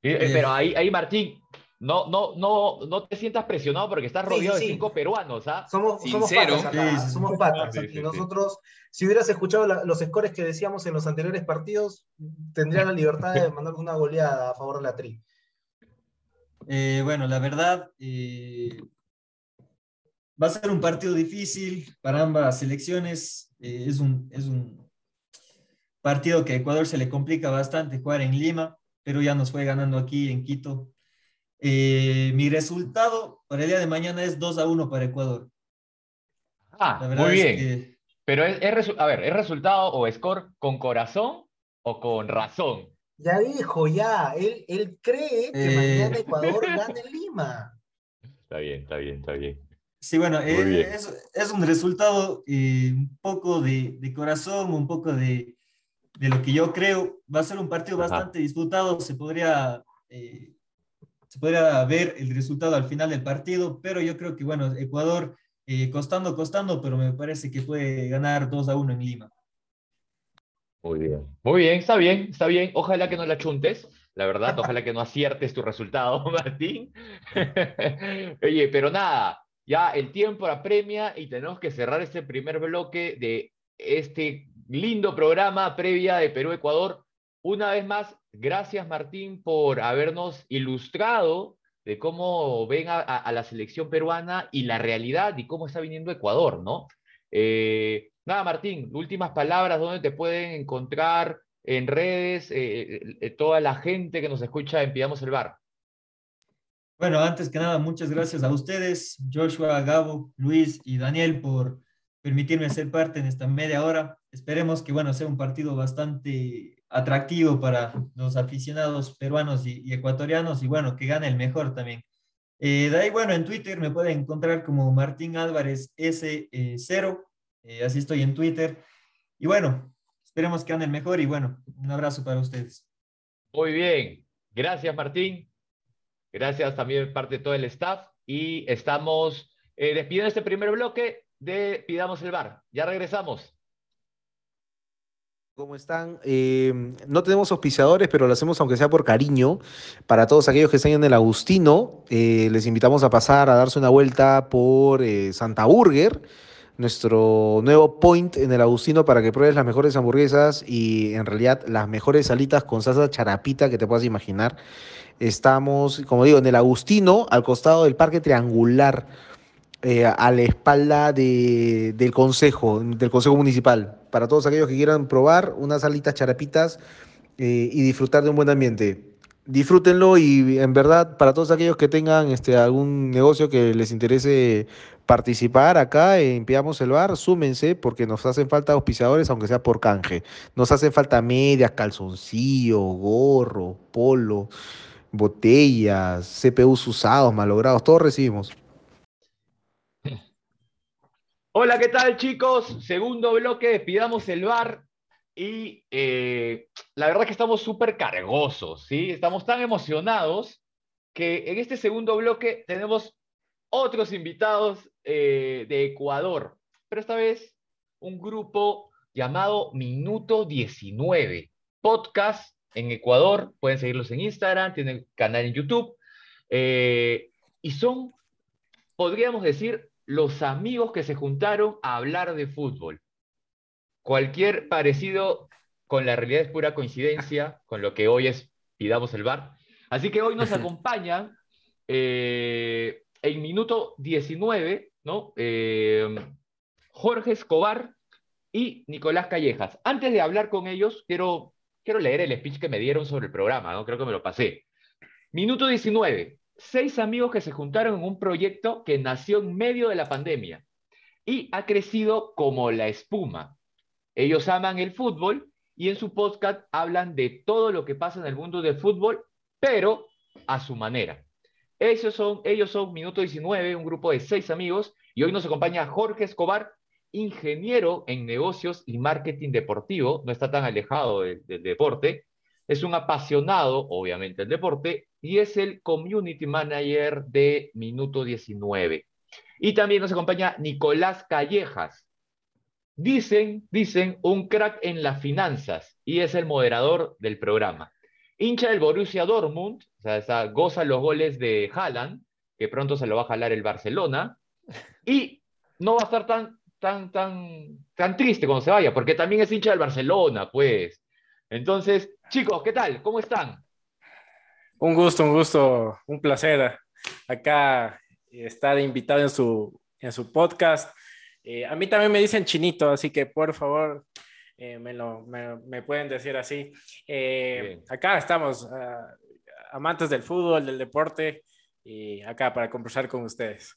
eh, pero ahí, ahí Martín, no, no, no, no te sientas presionado porque estás sí, rodeado sí. de cinco peruanos, ¿ah? Somos, somos patas acá, Sí, sí, sí. somos patas. Sí, y sí, sí. nosotros, si hubieras escuchado la- los scores que decíamos en los anteriores partidos, tendría la libertad de mandar una goleada a favor de la Tri. Eh, bueno, la verdad, eh, va a ser un partido difícil para ambas selecciones. Eh, es, un, es un partido que a Ecuador se le complica bastante jugar en Lima, pero ya nos fue ganando aquí en Quito. Eh, mi resultado para el día de mañana es 2 a 1 para Ecuador. Ah, La verdad muy es bien. que Pero es, es a ver, ¿es resultado o score con corazón o con razón? Ya dijo, ya, él, él cree que Eh. mañana Ecuador gana en Lima. Está bien, está bien, está bien. Sí, bueno, eh, es, es un resultado eh, un poco de, de corazón, un poco de, de lo que yo creo. Va a ser un partido Ajá. bastante disputado, se podría, eh, se podría ver el resultado al final del partido, pero yo creo que, bueno, Ecuador costando, costando, pero me parece que puede ganar 2 a 1 en Lima. Muy bien. Muy bien, está bien, está bien. Ojalá que no la chuntes, la verdad, ojalá que no aciertes tu resultado, Martín. Oye, pero nada, ya el tiempo apremia y tenemos que cerrar este primer bloque de este lindo programa previa de Perú-Ecuador. Una vez más, gracias Martín por habernos ilustrado de cómo ven a, la selección peruana y la realidad y cómo está viniendo Ecuador, ¿no? Eh, nada, Martín, últimas palabras, ¿dónde te pueden encontrar en redes eh, eh, toda la gente que nos escucha en Pidamos el Bar? Bueno, antes que nada, muchas gracias a ustedes, Joshua, Gabo, Luis y Daniel, por permitirme ser parte en esta media hora. Esperemos que, bueno, sea un partido bastante atractivo para los aficionados peruanos y, y ecuatorianos y, bueno, que gane el mejor también. Eh, de ahí, bueno, en Twitter me pueden encontrar como Martín Álvarez S0, eh, así estoy en Twitter. Y bueno, esperemos que gane el mejor y, bueno, un abrazo para ustedes. Muy bien, gracias Martín, gracias también parte de todo el staff y estamos eh, despidiendo este primer bloque de Pidamos el Bar. Ya regresamos. ¿Cómo están? Eh, no tenemos auspiciadores, pero lo hacemos aunque sea por cariño. Para todos aquellos que estén en el Agustino, eh, les invitamos a pasar a darse una vuelta por eh, Santa Burger, nuestro nuevo point en el Agustino para que pruebes las mejores hamburguesas y en realidad las mejores salitas con salsa charapita que te puedas imaginar. Estamos, como digo, en el Agustino, al costado del Parque Triangular eh, a la espalda de- del consejo, del consejo municipal. Para todos aquellos que quieran probar unas alitas charapitas eh, y disfrutar de un buen ambiente. Disfrútenlo y en verdad para todos aquellos que tengan este, algún negocio que les interese participar acá en Pidamos el Bar, súmense porque nos hacen falta auspiciadores aunque sea por canje. Nos hacen falta medias, calzoncillo, gorro, polo, botellas, CPUs usados, malogrados, todos recibimos. Hola, ¿qué tal chicos? Segundo bloque Pidamos el Bar y eh, la verdad que estamos súper cargosos, ¿sí? Estamos tan emocionados que en este segundo bloque tenemos otros invitados eh, de Ecuador, pero esta vez un grupo llamado Minuto 19, podcast en Ecuador, pueden seguirlos en Instagram, tienen canal en YouTube, eh, y son, podríamos decir, los amigos que se juntaron a hablar de fútbol. Cualquier parecido con la realidad es pura coincidencia, con lo que hoy es Pidamos el Bar. Así que hoy nos acompañan eh, en minuto 19, ¿no? Eh, Jorge Escobar y Nicolás Callejas. Antes de hablar con ellos, quiero, quiero leer el speech que me dieron sobre el programa, ¿no? Creo que me lo pasé. Minuto 19. Seis amigos que se juntaron en un proyecto que nació en medio de la pandemia y ha crecido como la espuma. Ellos aman el fútbol y en su podcast hablan de todo lo que pasa en el mundo del fútbol, pero a su manera. Esos son, ellos son Minuto 19, un grupo de seis amigos, y hoy nos acompaña Jorge Escobar, ingeniero en negocios y marketing deportivo, no está tan alejado de- del deporte, es un apasionado, obviamente, del deporte, y es el community manager de Minuto 19. Y también nos acompaña Nicolás Callejas. Dicen, dicen, un crack en las finanzas y es el moderador del programa. hincha del Borussia Dortmund, o sea, goza los goles de Haaland, que pronto se lo va a jalar el Barcelona, y no va a estar tan, tan, tan, tan triste cuando se vaya, porque también es hincha del Barcelona, pues. Entonces, chicos, ¿qué tal? ¿Cómo están? Un gusto, un gusto, un placer acá estar invitado en su, en su podcast. Eh, a mí también me dicen chinito, así que por favor eh, me, lo, me, pueden decir así. Eh, acá estamos, ah, amantes del fútbol, del deporte, y acá para conversar con ustedes.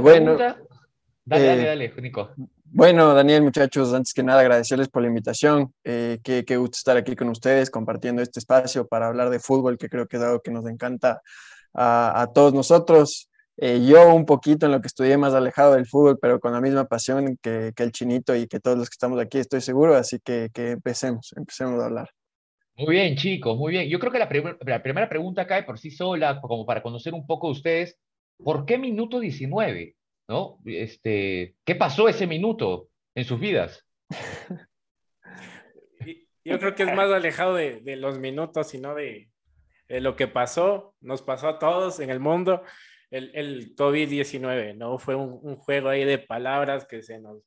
bueno, dale, dale, dale, Nico. Bueno, Daniel, muchachos, antes que nada agradecerles por la invitación. qué, qué, gusto estar aquí con ustedes compartiendo este espacio para hablar de fútbol, que creo que es algo que nos encanta a, a todos nosotros. Eh, yo un poquito en lo que estudié más alejado del fútbol, pero con la misma pasión que, que, el chinito y que todos los que estamos aquí, estoy seguro, así que, que empecemos, empecemos a hablar. Muy bien, chicos, muy bien. Yo creo que la, la, primera pregunta cae por sí sola, como para conocer un poco de ustedes. ¿Por qué minuto 19? ¿No? Este, ¿Qué pasó ese minuto en sus vidas? Yo creo que es más alejado de, los minutos, sino de, de lo que pasó, nos pasó a todos en el mundo el, el COVID-19, ¿no? Fue un, un, juego ahí de palabras que se nos,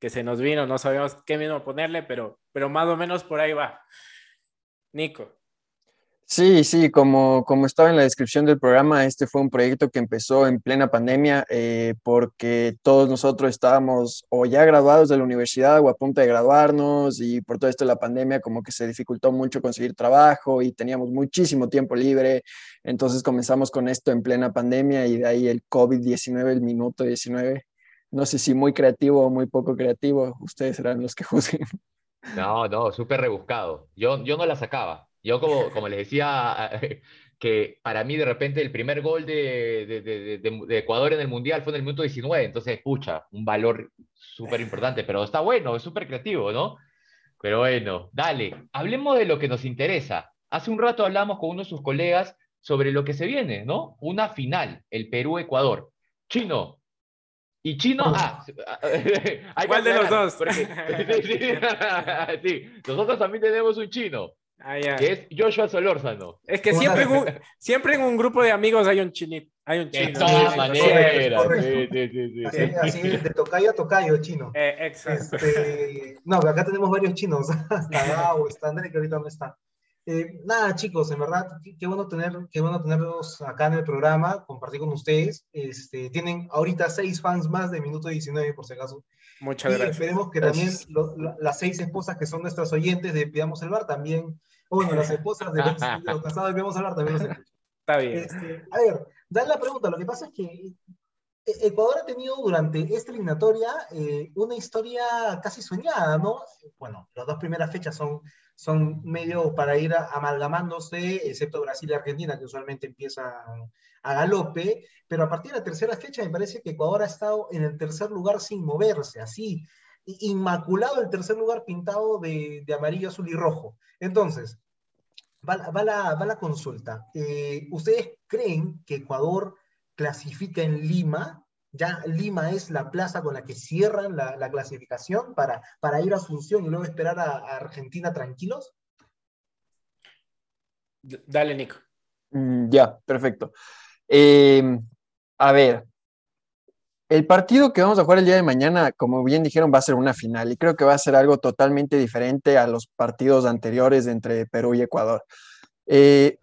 que se nos vino, no sabíamos qué mismo ponerle, pero, pero más o menos por ahí va. Nico. Sí, sí, como, como estaba en la descripción del programa, este fue un proyecto que empezó en plena pandemia eh, porque todos nosotros estábamos o ya graduados de la universidad o a punto de graduarnos y por todo esto de la pandemia como que se dificultó mucho conseguir trabajo y teníamos muchísimo tiempo libre, entonces comenzamos con esto en plena pandemia y de ahí el COVID-19, el minuto 19, no sé si muy creativo o muy poco creativo, ustedes serán los que juzguen. No, no, súper rebuscado. Yo, yo no la sacaba. Yo, como, como les decía, que para mí de repente el primer gol de, de, de, Ecuador en el Mundial fue en el minuto 19, entonces, escucha, un valor súper importante, pero está bueno, es súper creativo, ¿no? Pero bueno, dale, hablemos de lo que nos interesa. Hace un rato hablamos con uno de sus colegas sobre lo que se viene, ¿no? Una final, el Perú-Ecuador. Chino, y chino, ah, ¿cuál de los dos? sí, nosotros también tenemos un chino. Ah, que es Joshua Solórzano. Es que siempre en, un, siempre en un grupo de amigos hay un chinito. Hay un chino. De todas maneras. Sí, sí, sí, así, de tocayo a tocayo, chino. Eh, exacto. Este, no, acá tenemos varios chinos. está Gao, está André, que ahorita no está. Eh, nada, chicos, en verdad, qué, bueno tener, qué bueno tenerlos acá en el programa, compartir con ustedes. Este, tienen ahorita seis fans más de Minuto 19, por si acaso. Muchas y gracias. esperemos que también las seis esposas que son nuestras oyentes de Pidamos el Bar también bueno, las esposas de los, casados que vamos a hablar también los Está bien. Este, a ver, dan la pregunta. Lo que pasa es que eh, Ecuador ha tenido durante esta eliminatoria eh, una historia casi soñada, ¿no? Bueno, las dos primeras fechas son, son medio para ir amalgamándose, excepto Brasil y Argentina, que usualmente empiezan a galope, pero a partir de la tercera fecha me parece que Ecuador ha estado en el tercer lugar sin moverse, así, inmaculado el tercer lugar pintado de, amarillo, azul y rojo. Entonces, va, la, va la, consulta. Eh, ¿Ustedes creen que Ecuador clasifica en Lima? ¿Ya Lima es la plaza con la que cierran la, la clasificación para, para ir a Asunción y luego esperar a, a Argentina tranquilos? Dale, Nico. Mm, ya, perfecto. Eh, a ver, el partido que vamos a jugar el día de mañana, como bien dijeron, va a ser una final y creo que va a ser algo totalmente diferente a los partidos anteriores entre Perú y Ecuador. Eh,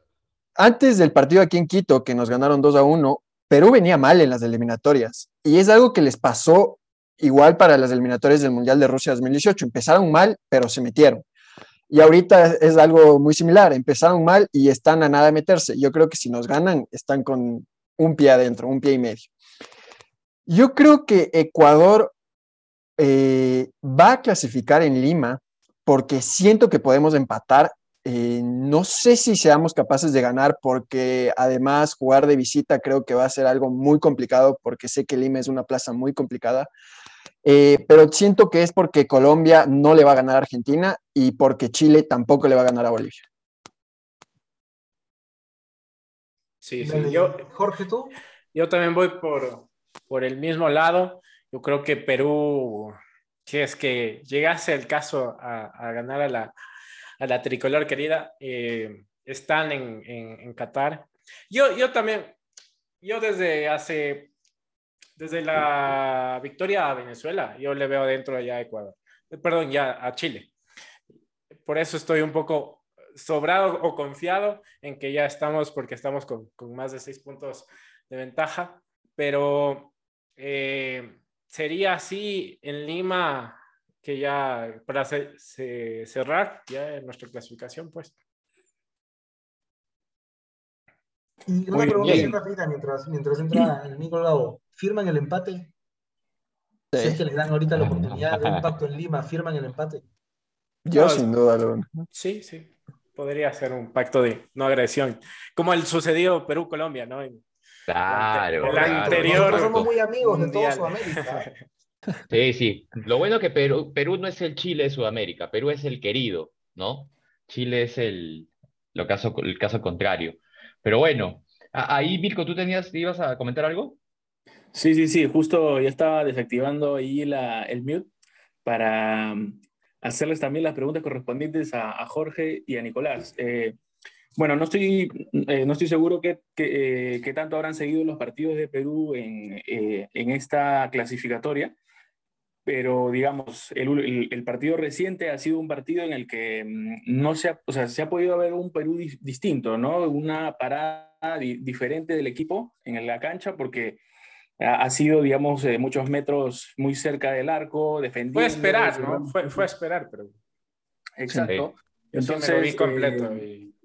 antes del partido aquí en Quito, que nos ganaron 2 a 1, Perú venía mal en las eliminatorias y es algo que les pasó igual para las eliminatorias del Mundial de Rusia 2018. Empezaron mal, pero se metieron. Y ahorita es algo muy similar. Empezaron mal y están a nada de meterse. Yo creo que si nos ganan, están con un pie adentro, un pie y medio. Yo creo que Ecuador eh, va a clasificar en Lima porque siento que podemos empatar. Eh, no sé si seamos capaces de ganar porque además jugar de visita creo que va a ser algo muy complicado porque sé que Lima es una plaza muy complicada. Eh, pero siento que es porque Colombia no le va a ganar a Argentina y porque Chile tampoco le va a ganar a Bolivia. Sí, sí. Yo, Jorge, ¿tú? Yo también voy por, por el mismo lado, yo creo que Perú, si es que llegase el caso a, ganar a la, a la tricolor querida, eh, están en, en, en, Qatar. Yo, yo también, yo desde hace, desde la victoria a Venezuela, yo le veo dentro allá a Ecuador, perdón, ya a Chile. Por eso estoy un poco sobrado o confiado en que ya estamos, porque estamos con, con más de seis puntos de ventaja, pero eh, sería así en Lima que ya para se, se, cerrar ya nuestra clasificación, pues. Y una pregunta bien rápida mientras, mientras entra el Nico Gabo. ¿Firman el empate? Sí. Si es que les dan ahorita la oportunidad de un pacto en Lima, ¿firman el empate? Yo no, sin duda lo Sí, sí. Podría ser un pacto de no agresión. Como el sucedido Perú-Colombia, ¿no? Claro. El claro. anterior. Somos muy amigos de toda Sudamérica. Sí, sí. Lo bueno que Perú, Perú no es el Chile de Sudamérica, Perú es el querido, ¿no? Chile es el, lo caso, el caso contrario. Pero bueno, ahí, Mirko, ¿tú tenías, ibas a comentar algo? Sí, sí, sí, justo ya estaba desactivando ahí el mute para mm, hacerles también las preguntas correspondientes a, Jorge y a Nicolás. Eh, bueno, no estoy, eh, no estoy seguro qué eh, que, tanto habrán seguido los partidos de Perú en, en esta clasificatoria, pero digamos, el, el, el, partido reciente ha sido un partido en el que no se ha, o sea, se ha podido ver un Perú di distinto, ¿no? Una parada di diferente del equipo en la cancha, porque ha, ha sido, digamos, muchos metros muy cerca del arco, defendiendo. Fue a esperar, ¿no? Fue, fue a esperar, pero. Exacto. Sí. Entonces, Yo sí me lo vi completo. Y...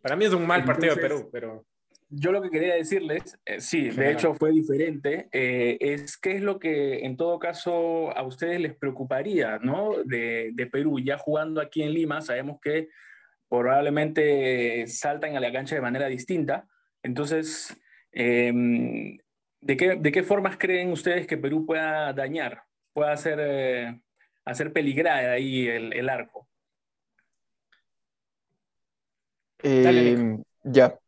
Para mí es un mal partido Entonces, de Perú, pero... Yo lo que quería decirles, eh, sí, de hecho fue diferente, eh, es qué es lo que en todo caso a ustedes les preocuparía, ¿no? De, de, Perú, ya jugando aquí en Lima, sabemos que probablemente saltan a la cancha de manera distinta. Entonces, eh, ¿de, qué, ¿de qué formas creen ustedes que Perú pueda dañar, pueda hacer, eh, hacer peligrar ahí el, el arco? Eh, ya.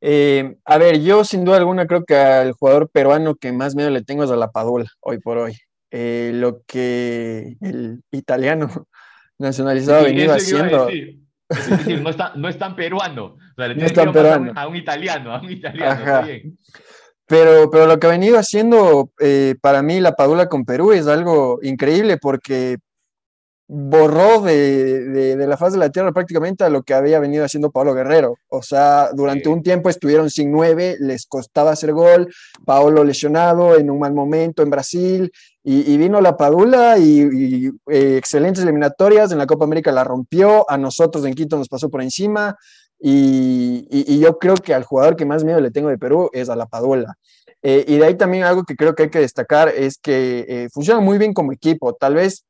Eh, a ver, yo sin duda alguna creo que al jugador peruano que más miedo le tengo es a la Padula, hoy por hoy. Eh, lo que el italiano nacionalizado sí, ha venido haciendo. Es decir, no, no es tan peruano. O sea, le no es tan peruano. A un italiano, a un italiano. Pero, pero lo que ha venido haciendo eh, para mí la Padula con Perú es algo increíble porque borró de, de, de, la faz de la tierra prácticamente a lo que había venido haciendo Pablo Guerrero. O sea, durante sí. un tiempo estuvieron sin nueve, les costaba hacer gol, Paolo lesionado en un mal momento en Brasil, y, y vino la Padula y, y eh, excelentes eliminatorias, en la Copa América la rompió, a nosotros en Quito nos pasó por encima, y, y yo creo que al jugador que más miedo le tengo de Perú es a la Padula. Eh, y de ahí también algo que creo que hay que destacar es que eh, funciona muy bien como equipo, tal vez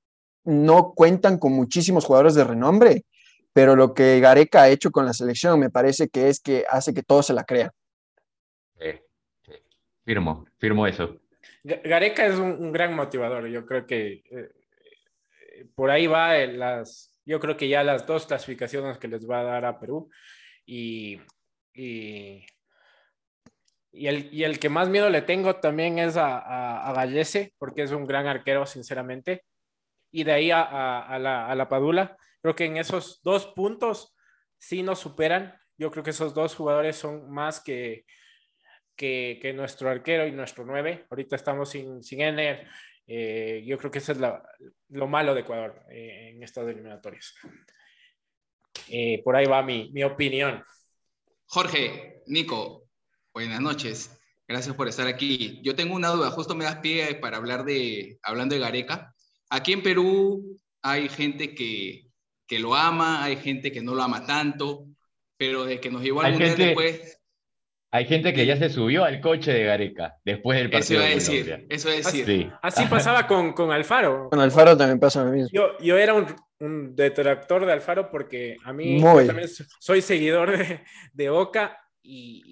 no cuentan con muchísimos jugadores de renombre, pero lo que Gareca ha hecho con la selección me parece que es que hace que todos se la crean. Sí, sí. Firmo, firmo eso. Gareca es un, un gran motivador, yo creo que eh, por ahí va el, las, yo creo que ya las dos clasificaciones que les va a dar a Perú y, y, y, el, y el que más miedo le tengo también es a, a, a porque es un gran arquero, sinceramente y de ahí a, la, a, la, Padula. Creo que en esos dos puntos sí nos superan. Yo creo que esos dos jugadores son más que, que, nuestro arquero y nuestro nueve. Ahorita estamos sin, sin Ener. Eh, yo creo que eso es lo malo de Ecuador eh, en estas eliminatorias. Eh, por ahí va mi, mi opinión. Jorge, Nico, buenas noches. Gracias por estar aquí. Yo tengo una duda, justo me das pie para hablar de, hablando de Gareca. Aquí en Perú hay gente que, que, lo ama, hay gente que no lo ama tanto, pero de que nos llevó al mundial después. Hay gente que ya se subió al coche de Gareca después del partido. Eso es decir, eso es decir. Así, así pasaba con, con, Alfaro. Con Alfaro también pasa lo mismo. Yo, yo era un, un, detractor de Alfaro porque a mí yo también soy seguidor de, de Boca y,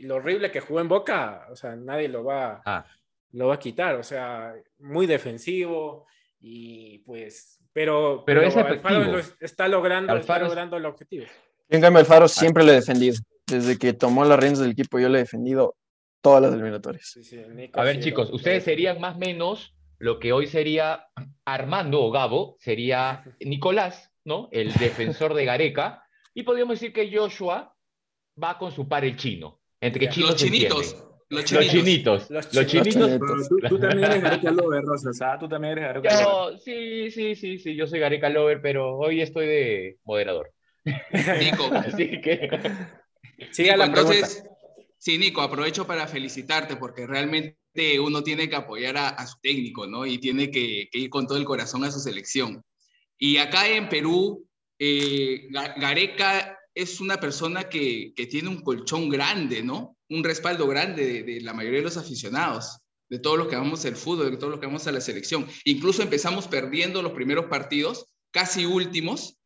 y, lo horrible que jugó en Boca, o sea, nadie lo va, ah. lo va a quitar. O sea, muy defensivo y pues, pero, pero, pero Alfaro lo, está, logrando, Alfaro está logrando el objetivo. En cambio, Alfaro siempre lo he defendido. Desde que tomó las riendas del equipo, yo lo he defendido todas las eliminatorias. Sí, sí, a ver, sí, chicos, lo, ustedes serían más o menos lo que hoy sería Armando o Gabo, sería Nicolás, ¿no? El defensor de Gareca. Y podríamos decir que Joshua va con su par el chino. Entre Ya. chinos Los chinitos. Los Los chinitos. chinitos. Los Los chinos. chinitos. Pero tú, tú también eres Gareca Lover, Rosas, ¿ah? Tú también eres Gareca Lover. Yo, sí, sí, sí, sí, yo soy Gareca Lover, pero hoy estoy de moderador. Nico, Así que. Siga Nico, la pregunta. entonces, sí, Nico, aprovecho para felicitarte porque realmente uno tiene que apoyar a, a su técnico, ¿no? Y tiene que, que ir con todo el corazón a su selección. Y acá en Perú, eh, Ga- Gareca es una persona que, que tiene un colchón grande, ¿no? Un respaldo grande de, de la mayoría de los aficionados, de todos los que vamos al fútbol, de todos los que vamos a la selección. Incluso empezamos perdiendo los primeros partidos, casi últimos,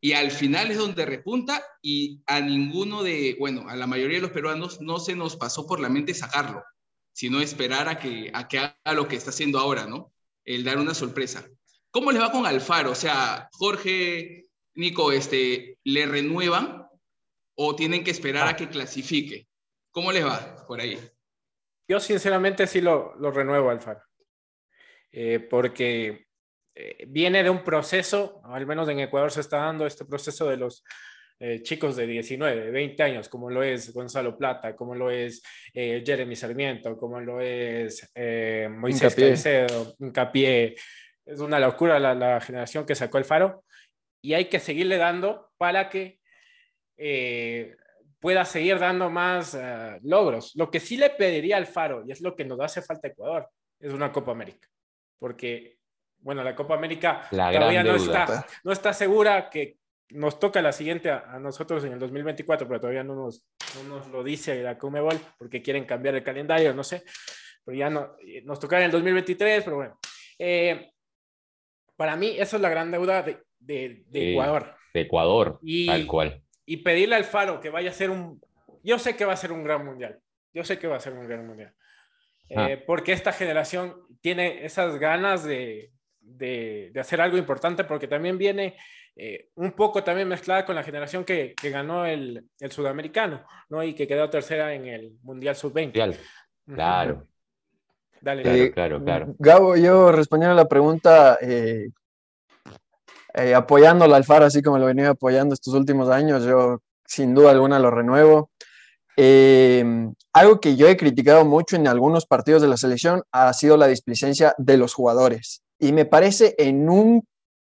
y al final es donde repunta y a ninguno de, bueno, a la mayoría de los peruanos no se nos pasó por la mente sacarlo, sino esperar a que, a que haga lo que está haciendo ahora, ¿no? El dar una sorpresa. ¿Cómo les va con Alfaro? O sea, Jorge, Nico, este, ¿le renuevan o tienen que esperar a que clasifique? ¿Cómo les va por ahí? Yo sinceramente sí lo, lo renuevo, Alfaro. Eh, porque eh, viene de un proceso, al menos en Ecuador se está dando este proceso de los eh, chicos de 19, 20 años, como lo es Gonzalo Plata, como lo es eh, Jeremy Sarmiento, como lo es eh, Moisés Hincapié. Caicedo, Hincapié. Es una locura la, la generación que sacó el Faro y hay que seguirle dando para que eh, pueda seguir dando más eh, logros. Lo que sí le pediría al Faro, y es lo que nos hace falta a Ecuador, es una Copa América. Porque, bueno, la Copa América La todavía no deuda. está, no está segura que nos toca la siguiente a, a nosotros en el 2024, pero todavía no nos, no nos lo dice la Comebol porque quieren cambiar el calendario, no sé. Pero ya no, nos tocará en el 2023, pero bueno. Eh, para mí, eso es la gran deuda de, de- de. Ecuador. De Ecuador, Y- tal cual. Y pedirle al Faro que vaya a ser un... Yo sé que va a ser un gran mundial. Yo sé que va a ser un gran mundial. Ah. Eh, porque esta generación tiene esas ganas de, de- de hacer algo importante, porque también viene eh, un poco también mezclada con la generación que, que ganó el, el sudamericano, ¿no? Y que quedó tercera en el Mundial Sub-20. Mundial. Ujú. Claro, Dale. claro, Eh, claro, claro. Gabo, yo respondiendo a la pregunta, eh, eh, apoyando al Alfaro, así como lo venía apoyando estos últimos años, yo sin duda alguna lo renuevo. Eh, algo que yo he criticado mucho en algunos partidos de la selección ha sido la displicencia de los jugadores. Y me parece en un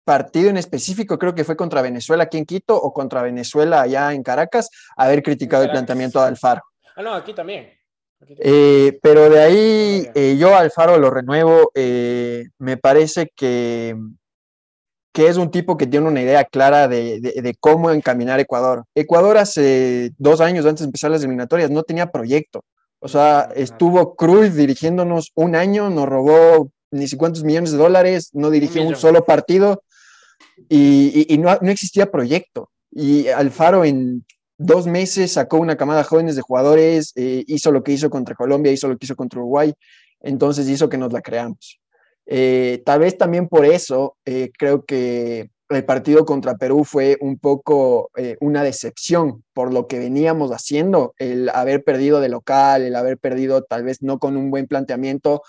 partido en específico, creo que fue contra Venezuela aquí en Quito o contra Venezuela allá en Caracas, haber criticado el Caracas. planteamiento de Alfaro. Ah, no, aquí también. Aquí también. Eh, pero de ahí eh, yo Alfaro lo renuevo. eh, me parece que, que es un tipo que tiene una idea clara de, de- de cómo encaminar Ecuador. Ecuador hace dos años antes de empezar las eliminatorias no tenía proyecto. O sea, estuvo Cruz dirigiéndonos un año, nos robó ni sé cuántos millones de dólares, no dirigió un solo partido y, y- y no, no existía proyecto. Y Alfaro en dos meses sacó una camada de jóvenes de jugadores, eh, hizo lo que hizo contra Colombia, hizo lo que hizo contra Uruguay, entonces hizo que nos la creamos. Eh, tal vez también por eso eh, creo que el partido contra Perú fue un poco eh, una decepción por lo que veníamos haciendo, el haber perdido de local, el haber perdido tal vez no con un buen planteamiento,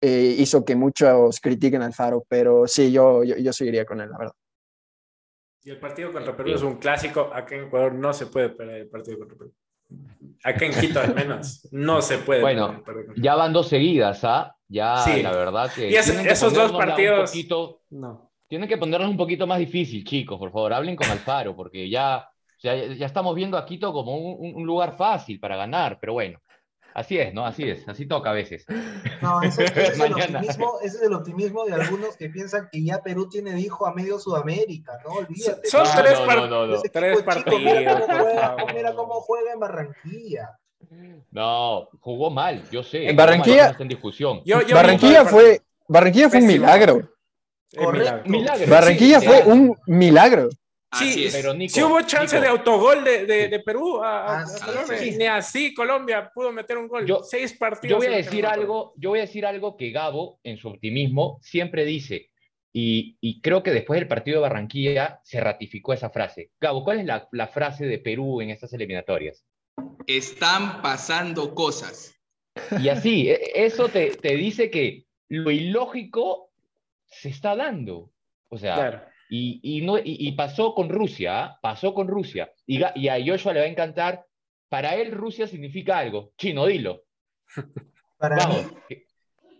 eh, hizo que muchos critiquen al Faro, pero sí, yo, yo, yo seguiría con él, la verdad. Y el partido contra Perú es un clásico. Acá en Ecuador no se puede perder el partido contra Perú. Acá en Quito, al menos, no se puede. Bueno, perder el partido contra Ya van dos seguidas, ¿ah? Ya, Sí. la verdad que. Y es- tienen que esos dos partidos- poquito- Perú. No. tienen que ponernos un poquito más difícil, chicos, por favor. Hablen con Alfaro, porque ya, ya, ya estamos viendo a Quito como un, un lugar fácil para ganar, pero bueno. Así es, ¿no? Así es, así toca a veces. No, ese, ese es el optimismo, ese es el optimismo de algunos que piensan que ya Perú tiene de hijo a medio Sudamérica, ¿no? Olvídate. Son No, tres no, par- no, no, no. Ese tres equipo chico, mira partidos, cómo juega, mira cómo juega en Barranquilla. No, jugó mal, yo sé. En mal, Barranquilla- en discusión. Yo- yo vi Barranquilla fue, Barranquilla fue un milagro. Barranquilla Sí, fue un milagro. Sí, pero Nico, Sí hubo chance Nico. de autogol de, de, de Perú a, Ah, a sí, Colombia. sí. Y Ni así Colombia pudo meter un gol. Yo- Seis partidos. Yo voy a decir algo, yo voy a decir algo que Gabo, en su optimismo, siempre dice, y, y creo que después del partido de Barranquilla se ratificó esa frase. Gabo, ¿cuál es la, la frase de Perú en estas eliminatorias? Están pasando cosas. Y así, e- eso te, te dice que lo ilógico se está dando. O sea, Claro. Y, y, no, y, y pasó con Rusia, ¿ah? pasó con Rusia. Y, y a Joshua le va a encantar. Para él Rusia significa algo. Chino, dilo. Para Vamos. mí,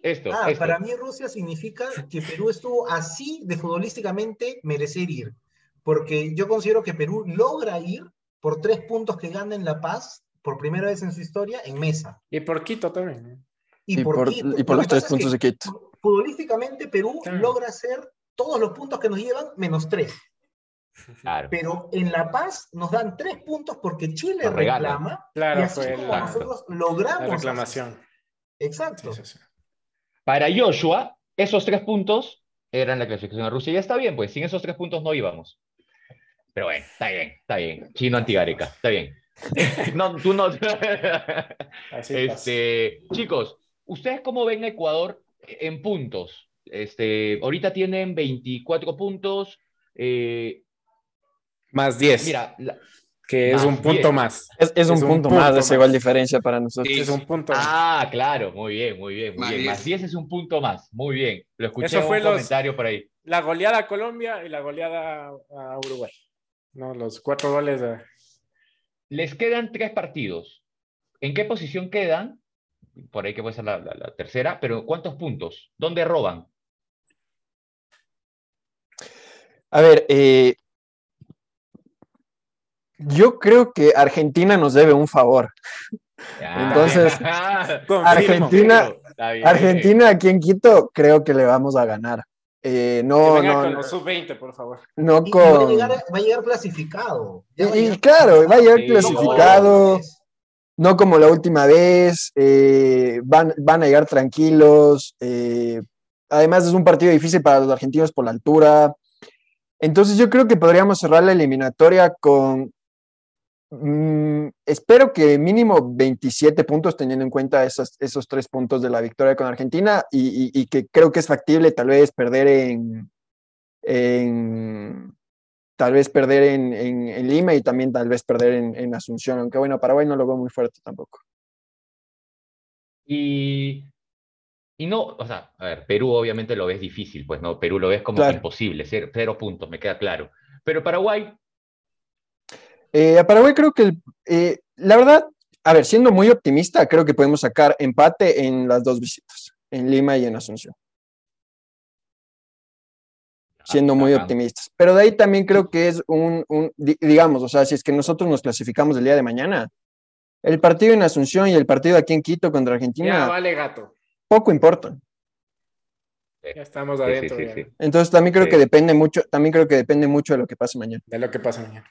Esto, ah, esto. para mí Rusia significa que Perú estuvo así de futbolísticamente merecer ir. Porque yo considero que Perú logra ir por tres puntos que gana en La Paz por primera vez en su historia en mesa. Y por Quito también. Y, Y por, por, Quito. y por Lo los tres puntos que de Quito. Futbolísticamente Perú Claro. logra hacer todos los puntos que nos llevan menos tres. Claro. Pero en La Paz nos dan tres puntos porque Chile Nos reclama. y Claro, así fue como la, nosotros la logramos. reclamación. Exacto. Sí, sí, sí. Para Joshua, esos tres puntos eran la clasificación a Rusia. Ya está bien, pues sin esos tres puntos no íbamos. Pero bueno, está bien, está bien. Chino antigareca, está bien. No, tú no. Así Este, chicos, ¿ustedes cómo ven Ecuador en puntos? Este, ahorita tienen 24 puntos. eh, Más 10. mira, la- que es un punto 10. más. Es, es un, Es un punto, punto más esa igual diferencia para nosotros. Sí. Es un punto más. ah, claro, muy bien, muy bien, muy Más bien. 10. Más 10 es un punto más, muy bien. Lo escuché Eso en fue un los- comentario por ahí. La goleada a Colombia y la goleada a Uruguay. No, los cuatro goles de... Les quedan tres partidos. ¿En qué posición quedan? Por ahí que puede ser la, la- la tercera, pero ¿cuántos puntos? ¿Dónde roban? A ver, eh, yo creo que Argentina nos debe un favor. Entonces. Argentina-. Argentina aquí en Quito creo que le vamos a ganar. Eh, Que no, venga no, con no, los sub-20, por favor. no Y va, a con... llegar, va a llegar clasificado. Ya va a Y, claro, va a llegar Sí, clasificado, no como la última vez, eh, van, van a llegar tranquilos. eh, además es un partido difícil para los argentinos por la altura. Entonces yo creo que podríamos cerrar la eliminatoria con, mm, espero que mínimo 27 puntos teniendo en cuenta esas- esos tres puntos de la victoria con Argentina y, y- y que creo que es factible tal vez perder en, en tal vez perder en, en- en Lima y también tal vez perder en, en Asunción, aunque bueno, Paraguay no lo veo muy fuerte tampoco. Y, y no, o sea, a ver, Perú obviamente lo ves difícil, pues no, Perú lo ves como Claro. imposible, cero, cero puntos, me queda claro. Pero Paraguay, Eh, a Paraguay creo que, el- eh, la verdad, a ver, siendo muy optimista, creo que podemos sacar empate en las dos visitas, en Lima y en Asunción, siendo muy optimistas. Pero de ahí también creo que es un, un- di- digamos, o sea, si es que nosotros nos clasificamos el día de mañana, el partido en Asunción y el partido aquí en Quito contra Ya Argentina vale gato. poco importan. Ya estamos Sí, sí, adentro sí, ya, sí. Entonces también creo Sí. que depende mucho, también creo que depende mucho de lo que pase mañana. de lo que pasa mañana.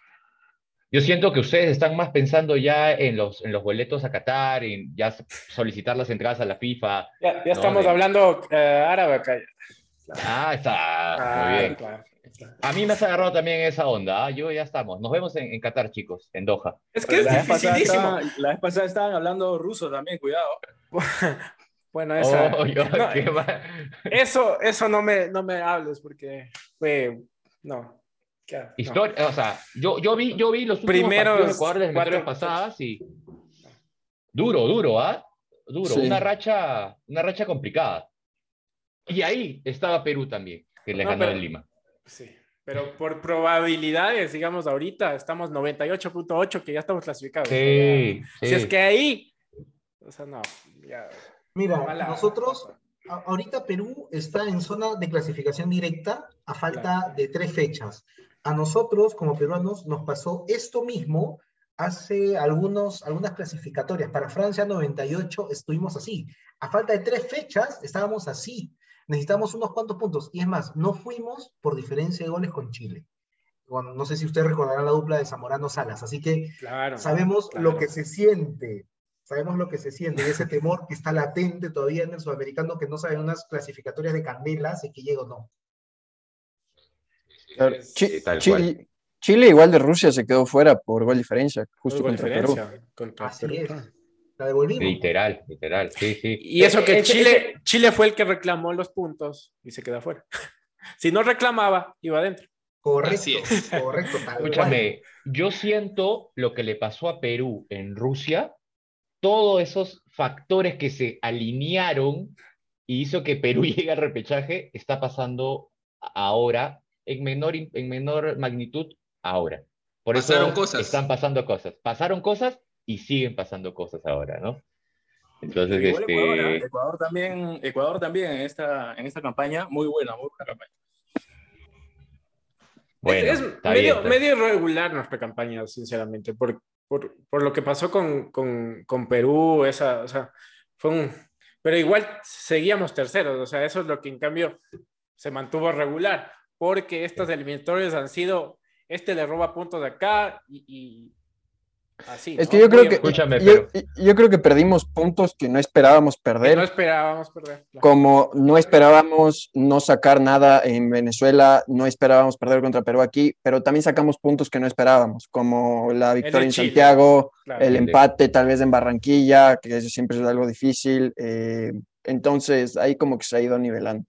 Yo siento que ustedes están más pensando ya en los, en los boletos a Qatar, en ya solicitar las entradas a la FIFA. Ya, ya No, estamos de- hablando eh, árabe acá. Ah, está, Ah, muy bien. claro. A mí me has agarrado también esa onda, ¿ah? yo ya estamos. Nos vemos en, en Qatar, chicos, en Doha. Es que es la, vez pasada dificilísimo. estaban, la vez pasada estaban hablando ruso también, cuidado. Bueno, esa, Oh, yo- no, qué mal. eso, eso no me, no me hables porque fue, no. No. Historia, o sea, yo, yo vi, yo vi los últimos Primeros partidos de Ecuador de las cuatro- pasadas y duro, duro, ¿ah? Duro, Sí. una racha, una racha complicada. Y ahí estaba Perú también, que le No, ganó pero- en Lima. Sí, pero por probabilidades, digamos, ahorita estamos 98.8 que ya estamos clasificados. Sí, Si sí. es que ahí, o sea, no, ya. Mira, mala nosotros, ahorita Perú está en zona de clasificación directa a falta de tres fechas. A nosotros, como peruanos, nos pasó esto mismo hace algunos, algunas clasificatorias. Para Francia 98 estuvimos así. A falta de tres fechas estábamos así. Necesitamos unos cuantos puntos. Y es más, no fuimos por diferencia de goles con Chile. Bueno, no sé si ustedes recordarán la dupla de Zamorano Salas. Así que Claro. sabemos claro. lo que se siente, sabemos lo que se siente, y ese temor que está latente todavía en el sudamericano, que no saben unas clasificatorias de candela, si que llega o no. Claro, Es- tal Chile, cual. Chile igual de Rusia se quedó fuera por gol diferencia, justo Gol contra Perú. diferencia contra Así Perú, es. La devolvimos. Literal, literal, sí, sí. Y eso que Eh, ese- Chile, Chile fue el que reclamó los puntos y se quedó afuera. si no reclamaba, iba adentro. Correcto, Así es. correcto, tal cual. Escúchame, yo siento lo que le pasó a Perú en Rusia, todos esos factores que se alinearon y hizo que Perú llegue al repechaje, está pasando ahora en menor, in- en menor magnitud ahora. Por Pasaron eso cosas. están pasando cosas. Pasaron cosas y siguen pasando cosas ahora, ¿no? Entonces, Igual Ecuador, ¿eh? este, Ecuador también, Ecuador también en esta, en esta campaña, muy buena, muy buena campaña. bueno, es está medio, medio irregular nuestra campaña, sinceramente, por, por, por lo que pasó con, con, con Perú, esa, o sea, fue un... Pero igual seguíamos terceros, o sea, eso es lo que en cambio se mantuvo regular, porque estas eliminatorias han sido, este le roba puntos de acá y, y así. Es ¿no? que yo creo Muy- que Escúchame, yo, pero- yo creo que perdimos puntos que no esperábamos que perder. no esperábamos perder. claro. como no esperábamos no sacar nada en Venezuela, no esperábamos perder contra Perú aquí, pero también sacamos puntos que no esperábamos, como la victoria en Chile. Santiago, Claro. el empate tal vez en Barranquilla, que eso siempre es algo difícil. eh, entonces ahí como que se ha ido nivelando.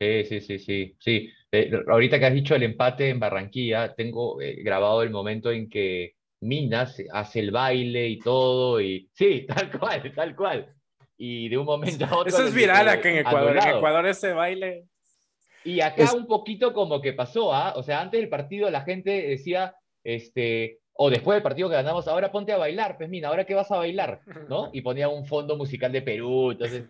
Sí, sí, sí, sí, sí. Eh, ahorita que has dicho el empate en Barranquilla, tengo eh, grabado el momento en que Minas hace el baile y todo, y sí, tal cual, tal cual. Y de un momento a otro Eso es viral dice, acá en Ecuador. En anulado. Ecuador ese baile. Y acá Es- un poquito como que pasó, ¿ah? O sea, antes del partido la gente decía, este, o después del partido que ganamos, ahora ponte a bailar, pues mira, ahora qué vas a bailar, ¿no? Y ponía un fondo musical de Perú, entonces,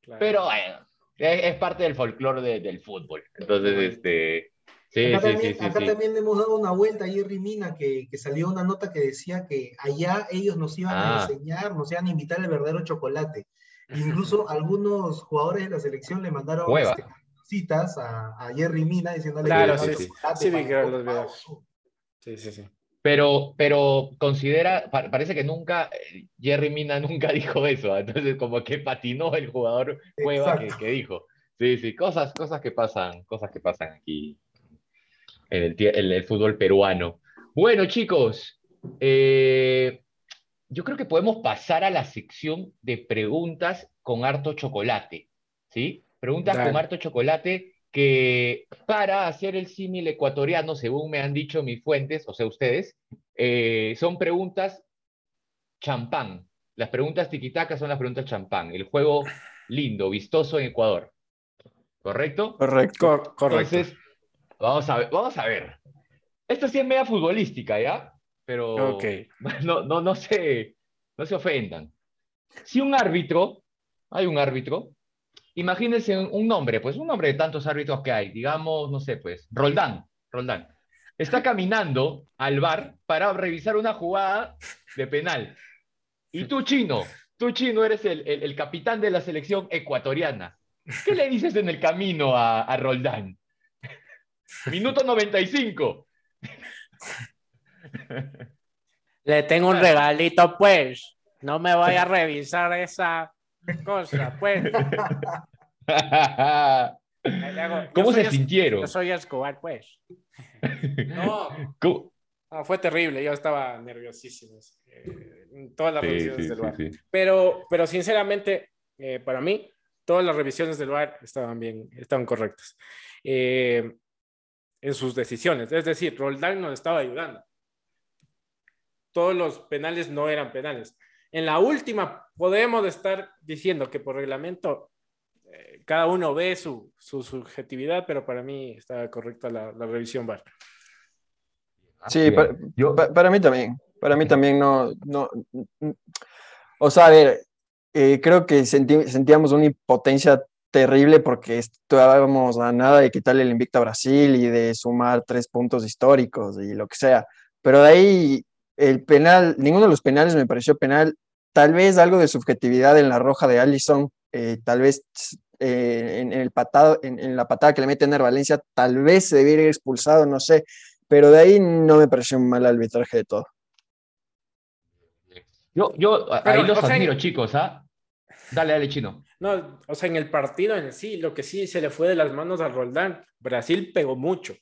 Claro. pero bueno, es, es parte del folclore de- del fútbol. Entonces, este, sí, Acá, sí, también, sí, acá sí. también hemos dado una vuelta a Jerry Mina que, que salió una nota que decía que allá ellos nos iban Ah. a enseñar, nos iban a invitar el verdadero chocolate. Incluso algunos jugadores de la selección le mandaron este, citas a, a Jerry Mina diciéndole Claro, que sí, sí. chocolate Sí, vi que los videos. Sí, sí, sí. Pero, pero considera, pa- parece que nunca, eh, Jerry Mina nunca dijo eso, ¿ah? entonces como que patinó el jugador Cueva que, dijo. Sí, sí, cosas, cosas que pasan, cosas que pasan aquí en el, fútbol peruano. Bueno, chicos, eh, yo creo que podemos pasar a la sección de preguntas con harto chocolate, ¿sí? Preguntas con harto chocolate que para hacer el símil ecuatoriano, según me han dicho mis fuentes, o sea, ustedes, eh, son preguntas champán. Las preguntas tiquitacas son las preguntas champán. El juego lindo, vistoso en Ecuador. ¿Correcto? Correcto. Cor- correcto. Entonces, vamos a ver, vamos a ver. Esto sí es media futbolística, ¿ya? Pero no, no, no se, no se ofendan. Si un árbitro, hay un árbitro, imagínense un nombre, pues un nombre de tantos árbitros que hay, digamos, no sé, pues, Roldán, Roldán. Está caminando al bar para revisar una jugada de penal. Y tú, chino, tú, chino, eres el, el- capitán de la selección ecuatoriana. ¿Qué le dices en el camino a, a Roldán? Minuto 95. Le tengo un regalito, pues. No me vaya a revisar esa cosa, pues. Hago- ¿Cómo se sintieron? Yo soy Escobar, pues. No, ¿Cómo? no, fue terrible. Yo estaba nerviosísimo. eh, en todas las Sí, revisiones sí, del sí. Pero, pero sinceramente, eh, para mí, todas las revisiones del VAR estaban bien, estaban correctas. Eh, en sus decisiones. Es decir, Roldán nos estaba ayudando. Todos los penales no eran penales. En la última, podemos estar diciendo que por reglamento eh, cada uno ve su, su subjetividad, pero para mí estaba correcta la, la revisión VAR. Sí, Bien. pa- Yo- Pa- para mí también, para mí también no, no, o sea, a ver, eh, creo que senti- sentíamos una impotencia terrible porque estábamos a nada de quitarle el invicto a Brasil y de sumar tres puntos históricos y lo que sea, pero de ahí el penal, ninguno de los penales me pareció penal, tal vez algo de subjetividad en la roja de Allison, eh, tal vez eh, en, el patado, en, en la patada que le mete Ener Valencia, tal vez se debiera ir expulsado, no sé, pero de ahí no me pareció un mal arbitraje de todo. Yo, yo a- Pero, ahí los o sea, admiro, chicos, ¿ah? Dale, dale, chino. No, o sea, en el partido en sí, lo que sí se le fue de las manos a Roldán, Brasil pegó mucho.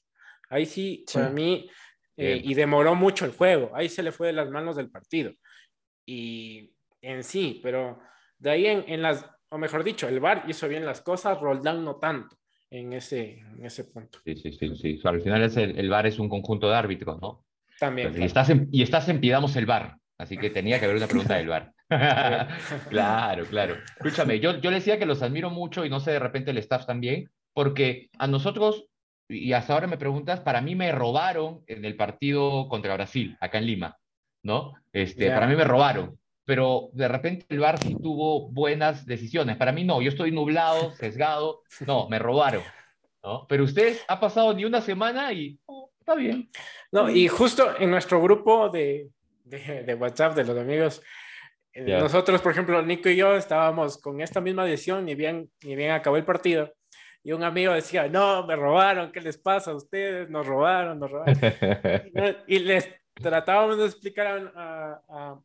Ahí sí, Sí. para mí, eh, y demoró mucho el juego. Ahí se le fue de las manos del partido. Y en sí, pero de ahí en, en las, o mejor dicho, el VAR hizo bien las cosas, Roldán no tanto en ese, en ese punto. Sí, sí, sí, sí. Al final es el, el VAR es un conjunto de árbitros, ¿no? También. Y estás en, y estás en Pidamos el VAR, así que tenía que haber una pregunta del VAR. Claro, claro. Escúchame, yo, yo le decía que los admiro mucho y no sé, de repente el staff también, porque a nosotros y hasta ahora me preguntas, para mí me robaron en el partido contra Brasil, acá en Lima, ¿no? Este. Para mí me robaron, pero de repente el VAR sí tuvo buenas decisiones. Para mí no, yo estoy nublado, sesgado, no, me robaron, ¿no? Pero ustedes ha pasado ni una semana y oh, está bien. No, y justo en nuestro grupo de, de, de WhatsApp de los amigos, Ya. nosotros, por ejemplo, Nico y yo estábamos con esta misma decisión, ni bien, ni bien acabó el partido. Y un amigo decía, no, me robaron, ¿qué les pasa a ustedes? Nos robaron, nos robaron. Y y les tratábamos de explicar a- a- a-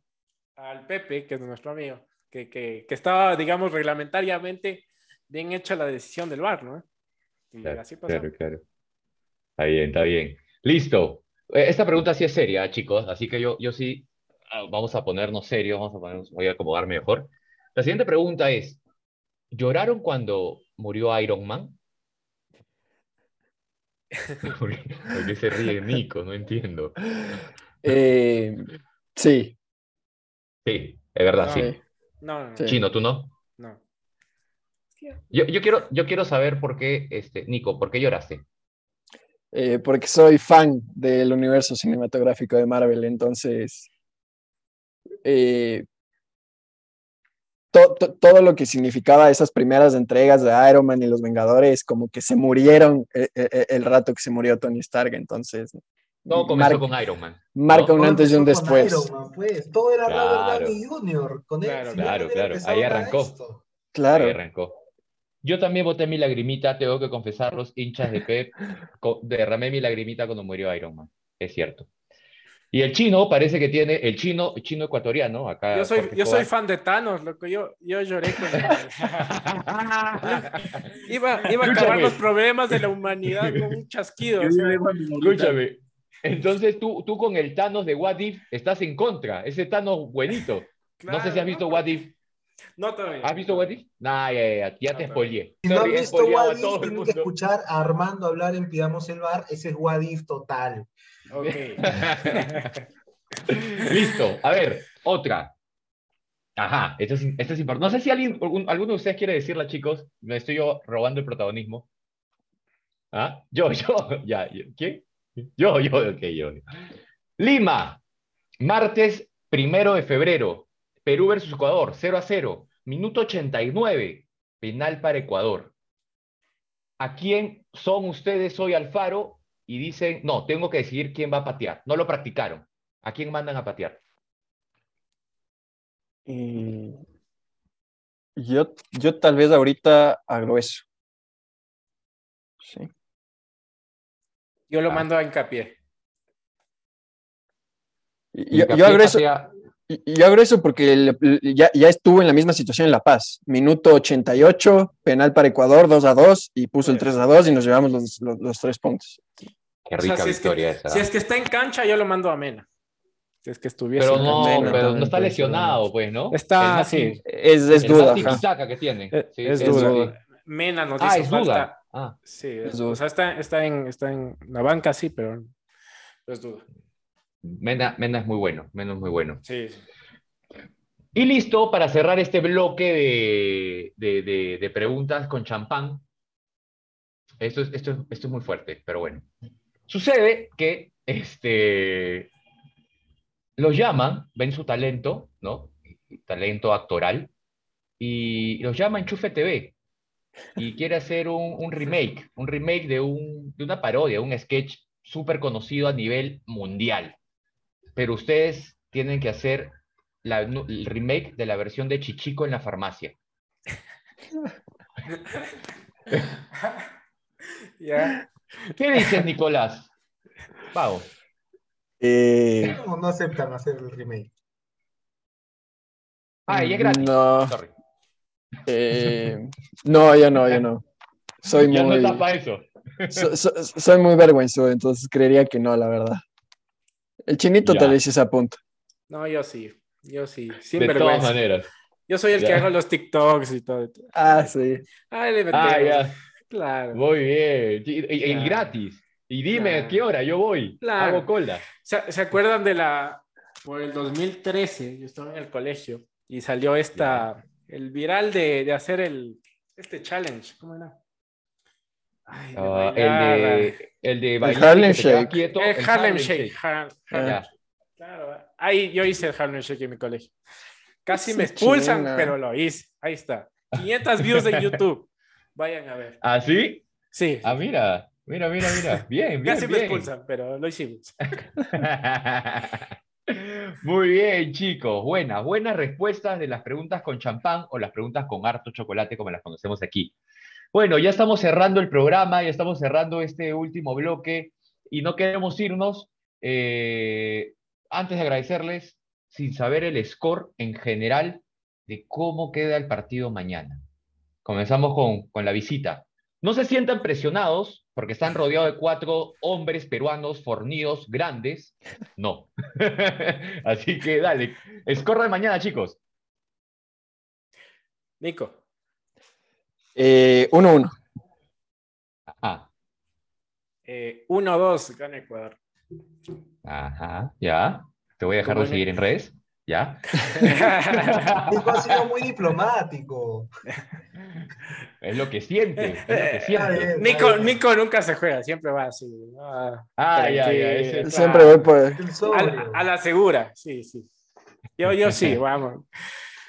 al Pepe, que es nuestro amigo, que, que, que estaba, digamos, reglamentariamente bien hecha la decisión del VAR, ¿no? Y Claro, así pasó. claro, claro. Está bien, está bien. Listo. Eh, Esta pregunta sí es seria, chicos, así que yo, yo sí, ah, vamos a ponernos serios, vamos a ponernos, voy a acomodarme mejor. La siguiente pregunta es, ¿lloraron cuando murió Iron Man? ¿Por qué, por qué se ríe Nico? No entiendo. Eh, sí, Sí, es verdad, No, sí. sí. No, no, no. Sí. Chino, ¿tú no? no. Yo, yo quiero, yo quiero saber por qué, este, Nico, ¿por qué lloraste? Eh, porque soy fan del universo cinematográfico de Marvel, entonces eh, to- to- todo lo que significaba esas primeras entregas de Iron Man y los Vengadores, como que se murieron eh, eh, eh, el rato que se murió Tony Stark, entonces Todo comenzó mar- con Iron Man. marca un antes y un después. Iron Man, pues. Todo era Claro. Robert Downey Jr. Con él, Claro, si claro, claro. Ahí arrancó. esto. Claro, Ahí arrancó. Yo también boté mi lagrimita, tengo que confesar, los hinchas de Pep, derramé mi lagrimita cuando murió Iron Man, es cierto. Y el chino parece que tiene, el chino, el chino ecuatoriano, acá. Yo soy, yo fan de Thanos, loco. Yo, yo lloré con iba, iba a acabar los problemas de la humanidad con un chasquido. o sea, Escúchame, entonces tú, tú con el Thanos de What If estás en contra, ese Thanos buenito. No sé si has visto no, What If. No todavía. ¿Has visto What If? Nah, ya, ya, ya, ya te spoileé. Si no he visto What If, todo tienen que escuchar a Armando hablar en Pidamos el Bar. Ese es What If total. Ok. Listo. A ver, otra. Ajá, esto es, esto es importante. No sé si alguien, algún- alguno de ustedes quiere decirla, chicos. Me estoy yo robando el protagonismo. ¿Ah? Yo, yo, ya. yo- ¿Quién? Yo, yo, ok, yo. Lima, martes primero de febrero. Perú versus Ecuador, 0 a 0. Minuto 89, penal para Ecuador. ¿A quién son ustedes hoy Alfaro? Y dicen, no, tengo que decidir quién va a patear. No lo practicaron. ¿A quién mandan a patear? y yo, yo tal vez ahorita a grueso. Sí. Yo lo Ah. mando a hincapié. Yo, yo hago eso, patea- y- yo hago eso porque el- ya, ya estuvo en la misma situación en La Paz. Minuto 88, penal para Ecuador, 2 a 2, y puso el Pues. 3 a 2 y nos llevamos los, los- los tres puntos. Qué O sea, rica si es que- victoria esa. Si es que está en cancha, yo lo mando a Mena. Si es que estuviese Pero en no, cancha. Mena pero no está lesionado, pues, ¿no? Está, El más sí. Es, es el duda. que tiene. Eh, Sí, es sí, duda. sí. Mena nos Ah, hizo es falta. duda. Ah, Sí, Es es- duda. o sea, está, está, en, está en la banca, sí, pero es duda. Mena, Mena es muy bueno, Mena es muy bueno. Sí, sí. Y listo para cerrar este bloque de, de- de- de preguntas con champán. Esto es, esto, es, esto es muy fuerte, pero bueno. Sucede que este, los llaman, ven su talento, ¿no? Talento actoral, y los llama Enchufe TV. Y quiere hacer un, un remake, un remake de, un, de una parodia, un sketch súper conocido a nivel mundial. Pero ustedes tienen que hacer la- el remake de la versión de Chichico en la farmacia. ¿Qué dices, Nicolás? Pau. Eh, No, no aceptan hacer el remake. Ah, y es gratis. No, Sorry. eh, no, yo no, yo no. Soy Ya no muy, para eso. so- so- soy muy vergüenzoso, entonces creería que no, la verdad. El chinito Ya. tal vez se apunta. No, yo sí. Yo sí. Sin de todas vergüenza. maneras. Yo soy el que Ya. hago los TikToks y todo. Ah, sí. Ay, le metemos. Ah, ya. Claro. Muy bien. Y, y- y Claro. gratis. Y dime Claro. a qué hora yo voy. Claro. Hago cola. ¿Se, se acuerdan de la... Por el 2013, yo estaba en el colegio y salió esta... El viral de, de hacer el... Este challenge. ¿Cómo era? Ay, Ah, de el de, el de bailar Harlem Shake. quieto, el Harlem Shake. Har- Harlem. Shake. Claro, ahí yo hice el Harlem Shake en mi colegio. Casi me expulsan, china. pero lo hice. Ahí está. 500 views en YouTube. Vayan a ver. ¿Ah, sí? Sí, Ah, mira, mira, mira, mira. Bien, bien, casi me expulsan, pero lo hicimos. Muy bien, chicos. Buenas, buenas respuestas de las preguntas con champán o las preguntas con harto chocolate, como las conocemos aquí. Bueno, ya estamos cerrando el programa, ya estamos cerrando este último bloque y no queremos irnos eh, antes de agradecerles sin saber el score en general de cómo queda el partido mañana. Comenzamos con, con la visita. No se sientan presionados porque están rodeados de cuatro hombres peruanos fornidos, grandes. No. Así que dale. Score de mañana, chicos. Nico, Eh, 1-1. Ah, eh, 1-2 gana Ecuador. ajá, ya. Te voy a dejar de seguir en redes. ¿Ya? Nico ha sido muy diplomático. Es lo que siente. Es lo que siente. bien, Nico. Nico nunca se juega, siempre va así. Ah, Ah, ya, ya. tranquilo. ese- Siempre voy por. El a, a la segura, sí, sí. Yo, yo sí, vamos.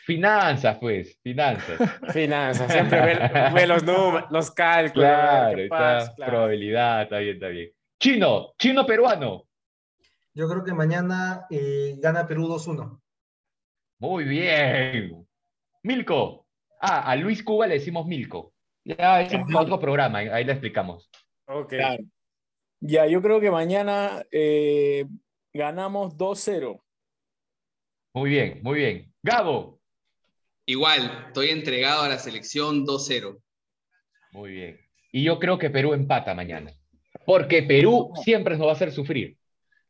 Finanzas, pues. Finanzas. Finanzas, siempre ve, ve los números, los cálculos. Claro, está. claro. Probabilidad, está bien, está bien. Chino, chino peruano. Yo creo que mañana eh, gana Perú 2-1. Muy bien. Milko. Ah, a Luis Cuba le decimos Milko. Ya es un- otro programa, ahí le explicamos. Ok. Claro. Ya, yo creo que mañana eh, ganamos 2-0. Muy bien, muy bien. Gabo. Igual, estoy entregado a la selección 2-0. Muy bien. Y yo creo que Perú empata mañana. Porque Perú siempre nos va a hacer sufrir.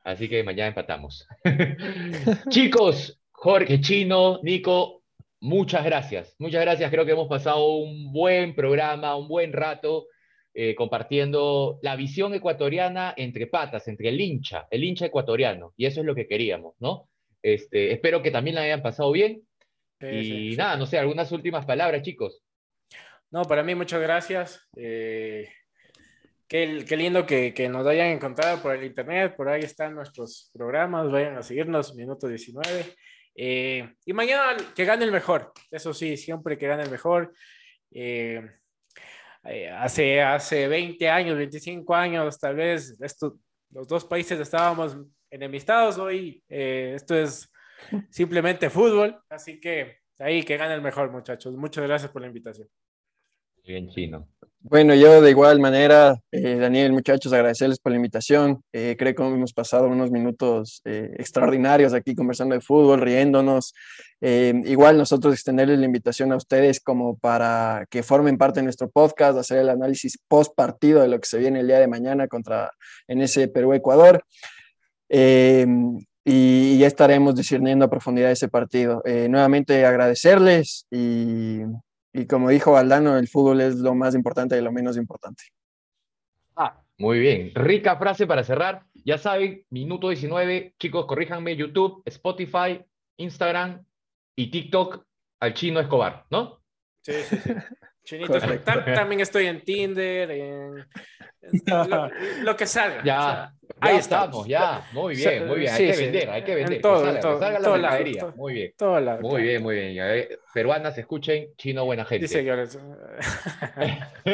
Así que mañana empatamos. Chicos, Jorge, Chino, Nico, muchas gracias. Muchas gracias. Creo que hemos pasado un buen programa, un buen rato eh, compartiendo la visión ecuatoriana entre patas, entre el hincha, el hincha ecuatoriano. Y eso es lo que queríamos, ¿no? Este, espero que también la hayan pasado bien. Sí, y sí, sí. nada, no sé, algunas últimas palabras, chicos. No, para mí muchas gracias. Eh, qué, qué lindo que, que nos hayan encontrado por el internet, por ahí están nuestros programas, vayan a seguirnos, minuto 19. Eh, y mañana que gane el mejor, eso sí, siempre que gane el mejor. Eh, eh, hace, hace 20 años, 25 años, tal vez, esto, los dos países estábamos enemistados, hoy eh, esto es simplemente fútbol, así que ahí que gane el mejor, muchachos. Muchas gracias por la invitación. Bien, Chino. Bueno, yo de igual manera, eh, Daniel, muchachos, agradecerles por la invitación. Eh, creo que hemos pasado unos minutos eh, extraordinarios aquí conversando de fútbol, riéndonos. Eh, igual nosotros extenderles la invitación a ustedes como para que formen parte de nuestro podcast, hacer el análisis post partido de lo que se viene el día de mañana contra en ese Perú-Ecuador. Eh, y ya estaremos discerniendo a profundidad ese partido. Eh, nuevamente agradecerles y, y como dijo Valdano, el fútbol es lo más importante y lo menos importante. Ah, muy bien. Rica frase para cerrar. Ya saben, minuto 19. Chicos, corríjanme YouTube, Spotify, Instagram y TikTok al chino Escobar, ¿no? Sí, sí, sí. Chinito, también estoy en Tinder, en, en lo, lo que salga. Ya, o sea, ahí estamos, ya. Muy bien, muy bien. Hay Sí, que sí. vender, hay que En vender. todo, salga, todo, la lado, mercadería. Muy bien. todo lado, Muy claro. bien, muy bien. Ver, Peruanas, escuchen, chino, buena gente. Sí, señores.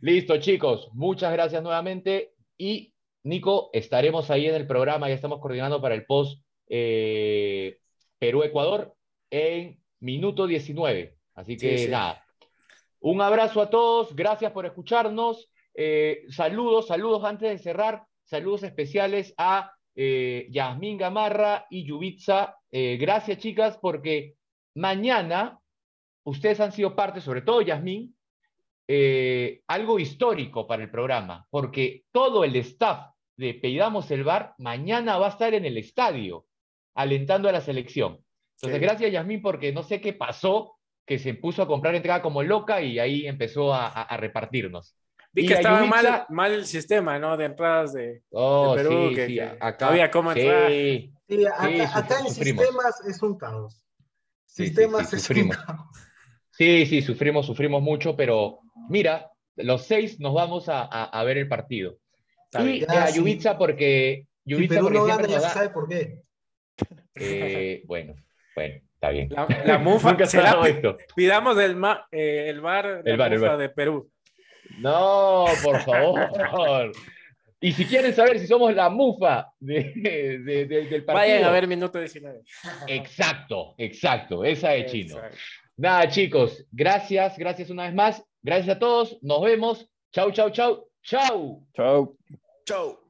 Listo, chicos. Muchas gracias nuevamente. Y Nico, estaremos ahí en el programa. Ya estamos coordinando para el post eh, Perú-Ecuador en minuto 19. Así que sí. nada. Un abrazo a todos. Gracias por escucharnos. Eh, saludos, saludos antes de cerrar. Saludos especiales a eh, Yasmín Gamarra y Yubitsa. Eh, gracias, chicas, porque mañana ustedes han sido parte, sobre todo Yasmín, eh, algo histórico para el programa, porque todo el staff de Peidamos el Bar mañana va a estar en el estadio alentando a la selección. Entonces, Sí. gracias Yasmín, porque no sé qué pasó, que se puso a comprar entrada como loca y ahí empezó a, a- a repartirnos. Vi Y que a estaba Yubitsa- mal, mal el sistema, ¿no? De entradas de, Oh, de Perú, sí, que, sí, que acá, había cómo sí, entrar. Sí, acá, Sí, acá en sufrimos. sistemas es un caos. Sí, sí, Sistemas sí, es un caos. Sí, sí, sufrimos, sufrimos mucho, pero mira, los seis nos vamos a, a- a ver el partido. Y a Ya, sí. Yubitsa porque... Si Yubitsa Perú porque no gana, ya se sabe por qué. eh, bueno, bueno, está bien. La, la mufa, Nunca se dado esto. pidamos el, ma- eh, el bar, la El bar, el bar. de Perú. No, por favor. Y si quieren saber si somos la mufa de- de- de- del partido. Vayan a ver minuto 19. Exacto, exacto, esa de chino. Exacto. Nada, chicos, gracias, gracias una vez más. Gracias a todos, nos vemos. Chau, chau, chau, chau. Chao. Chau.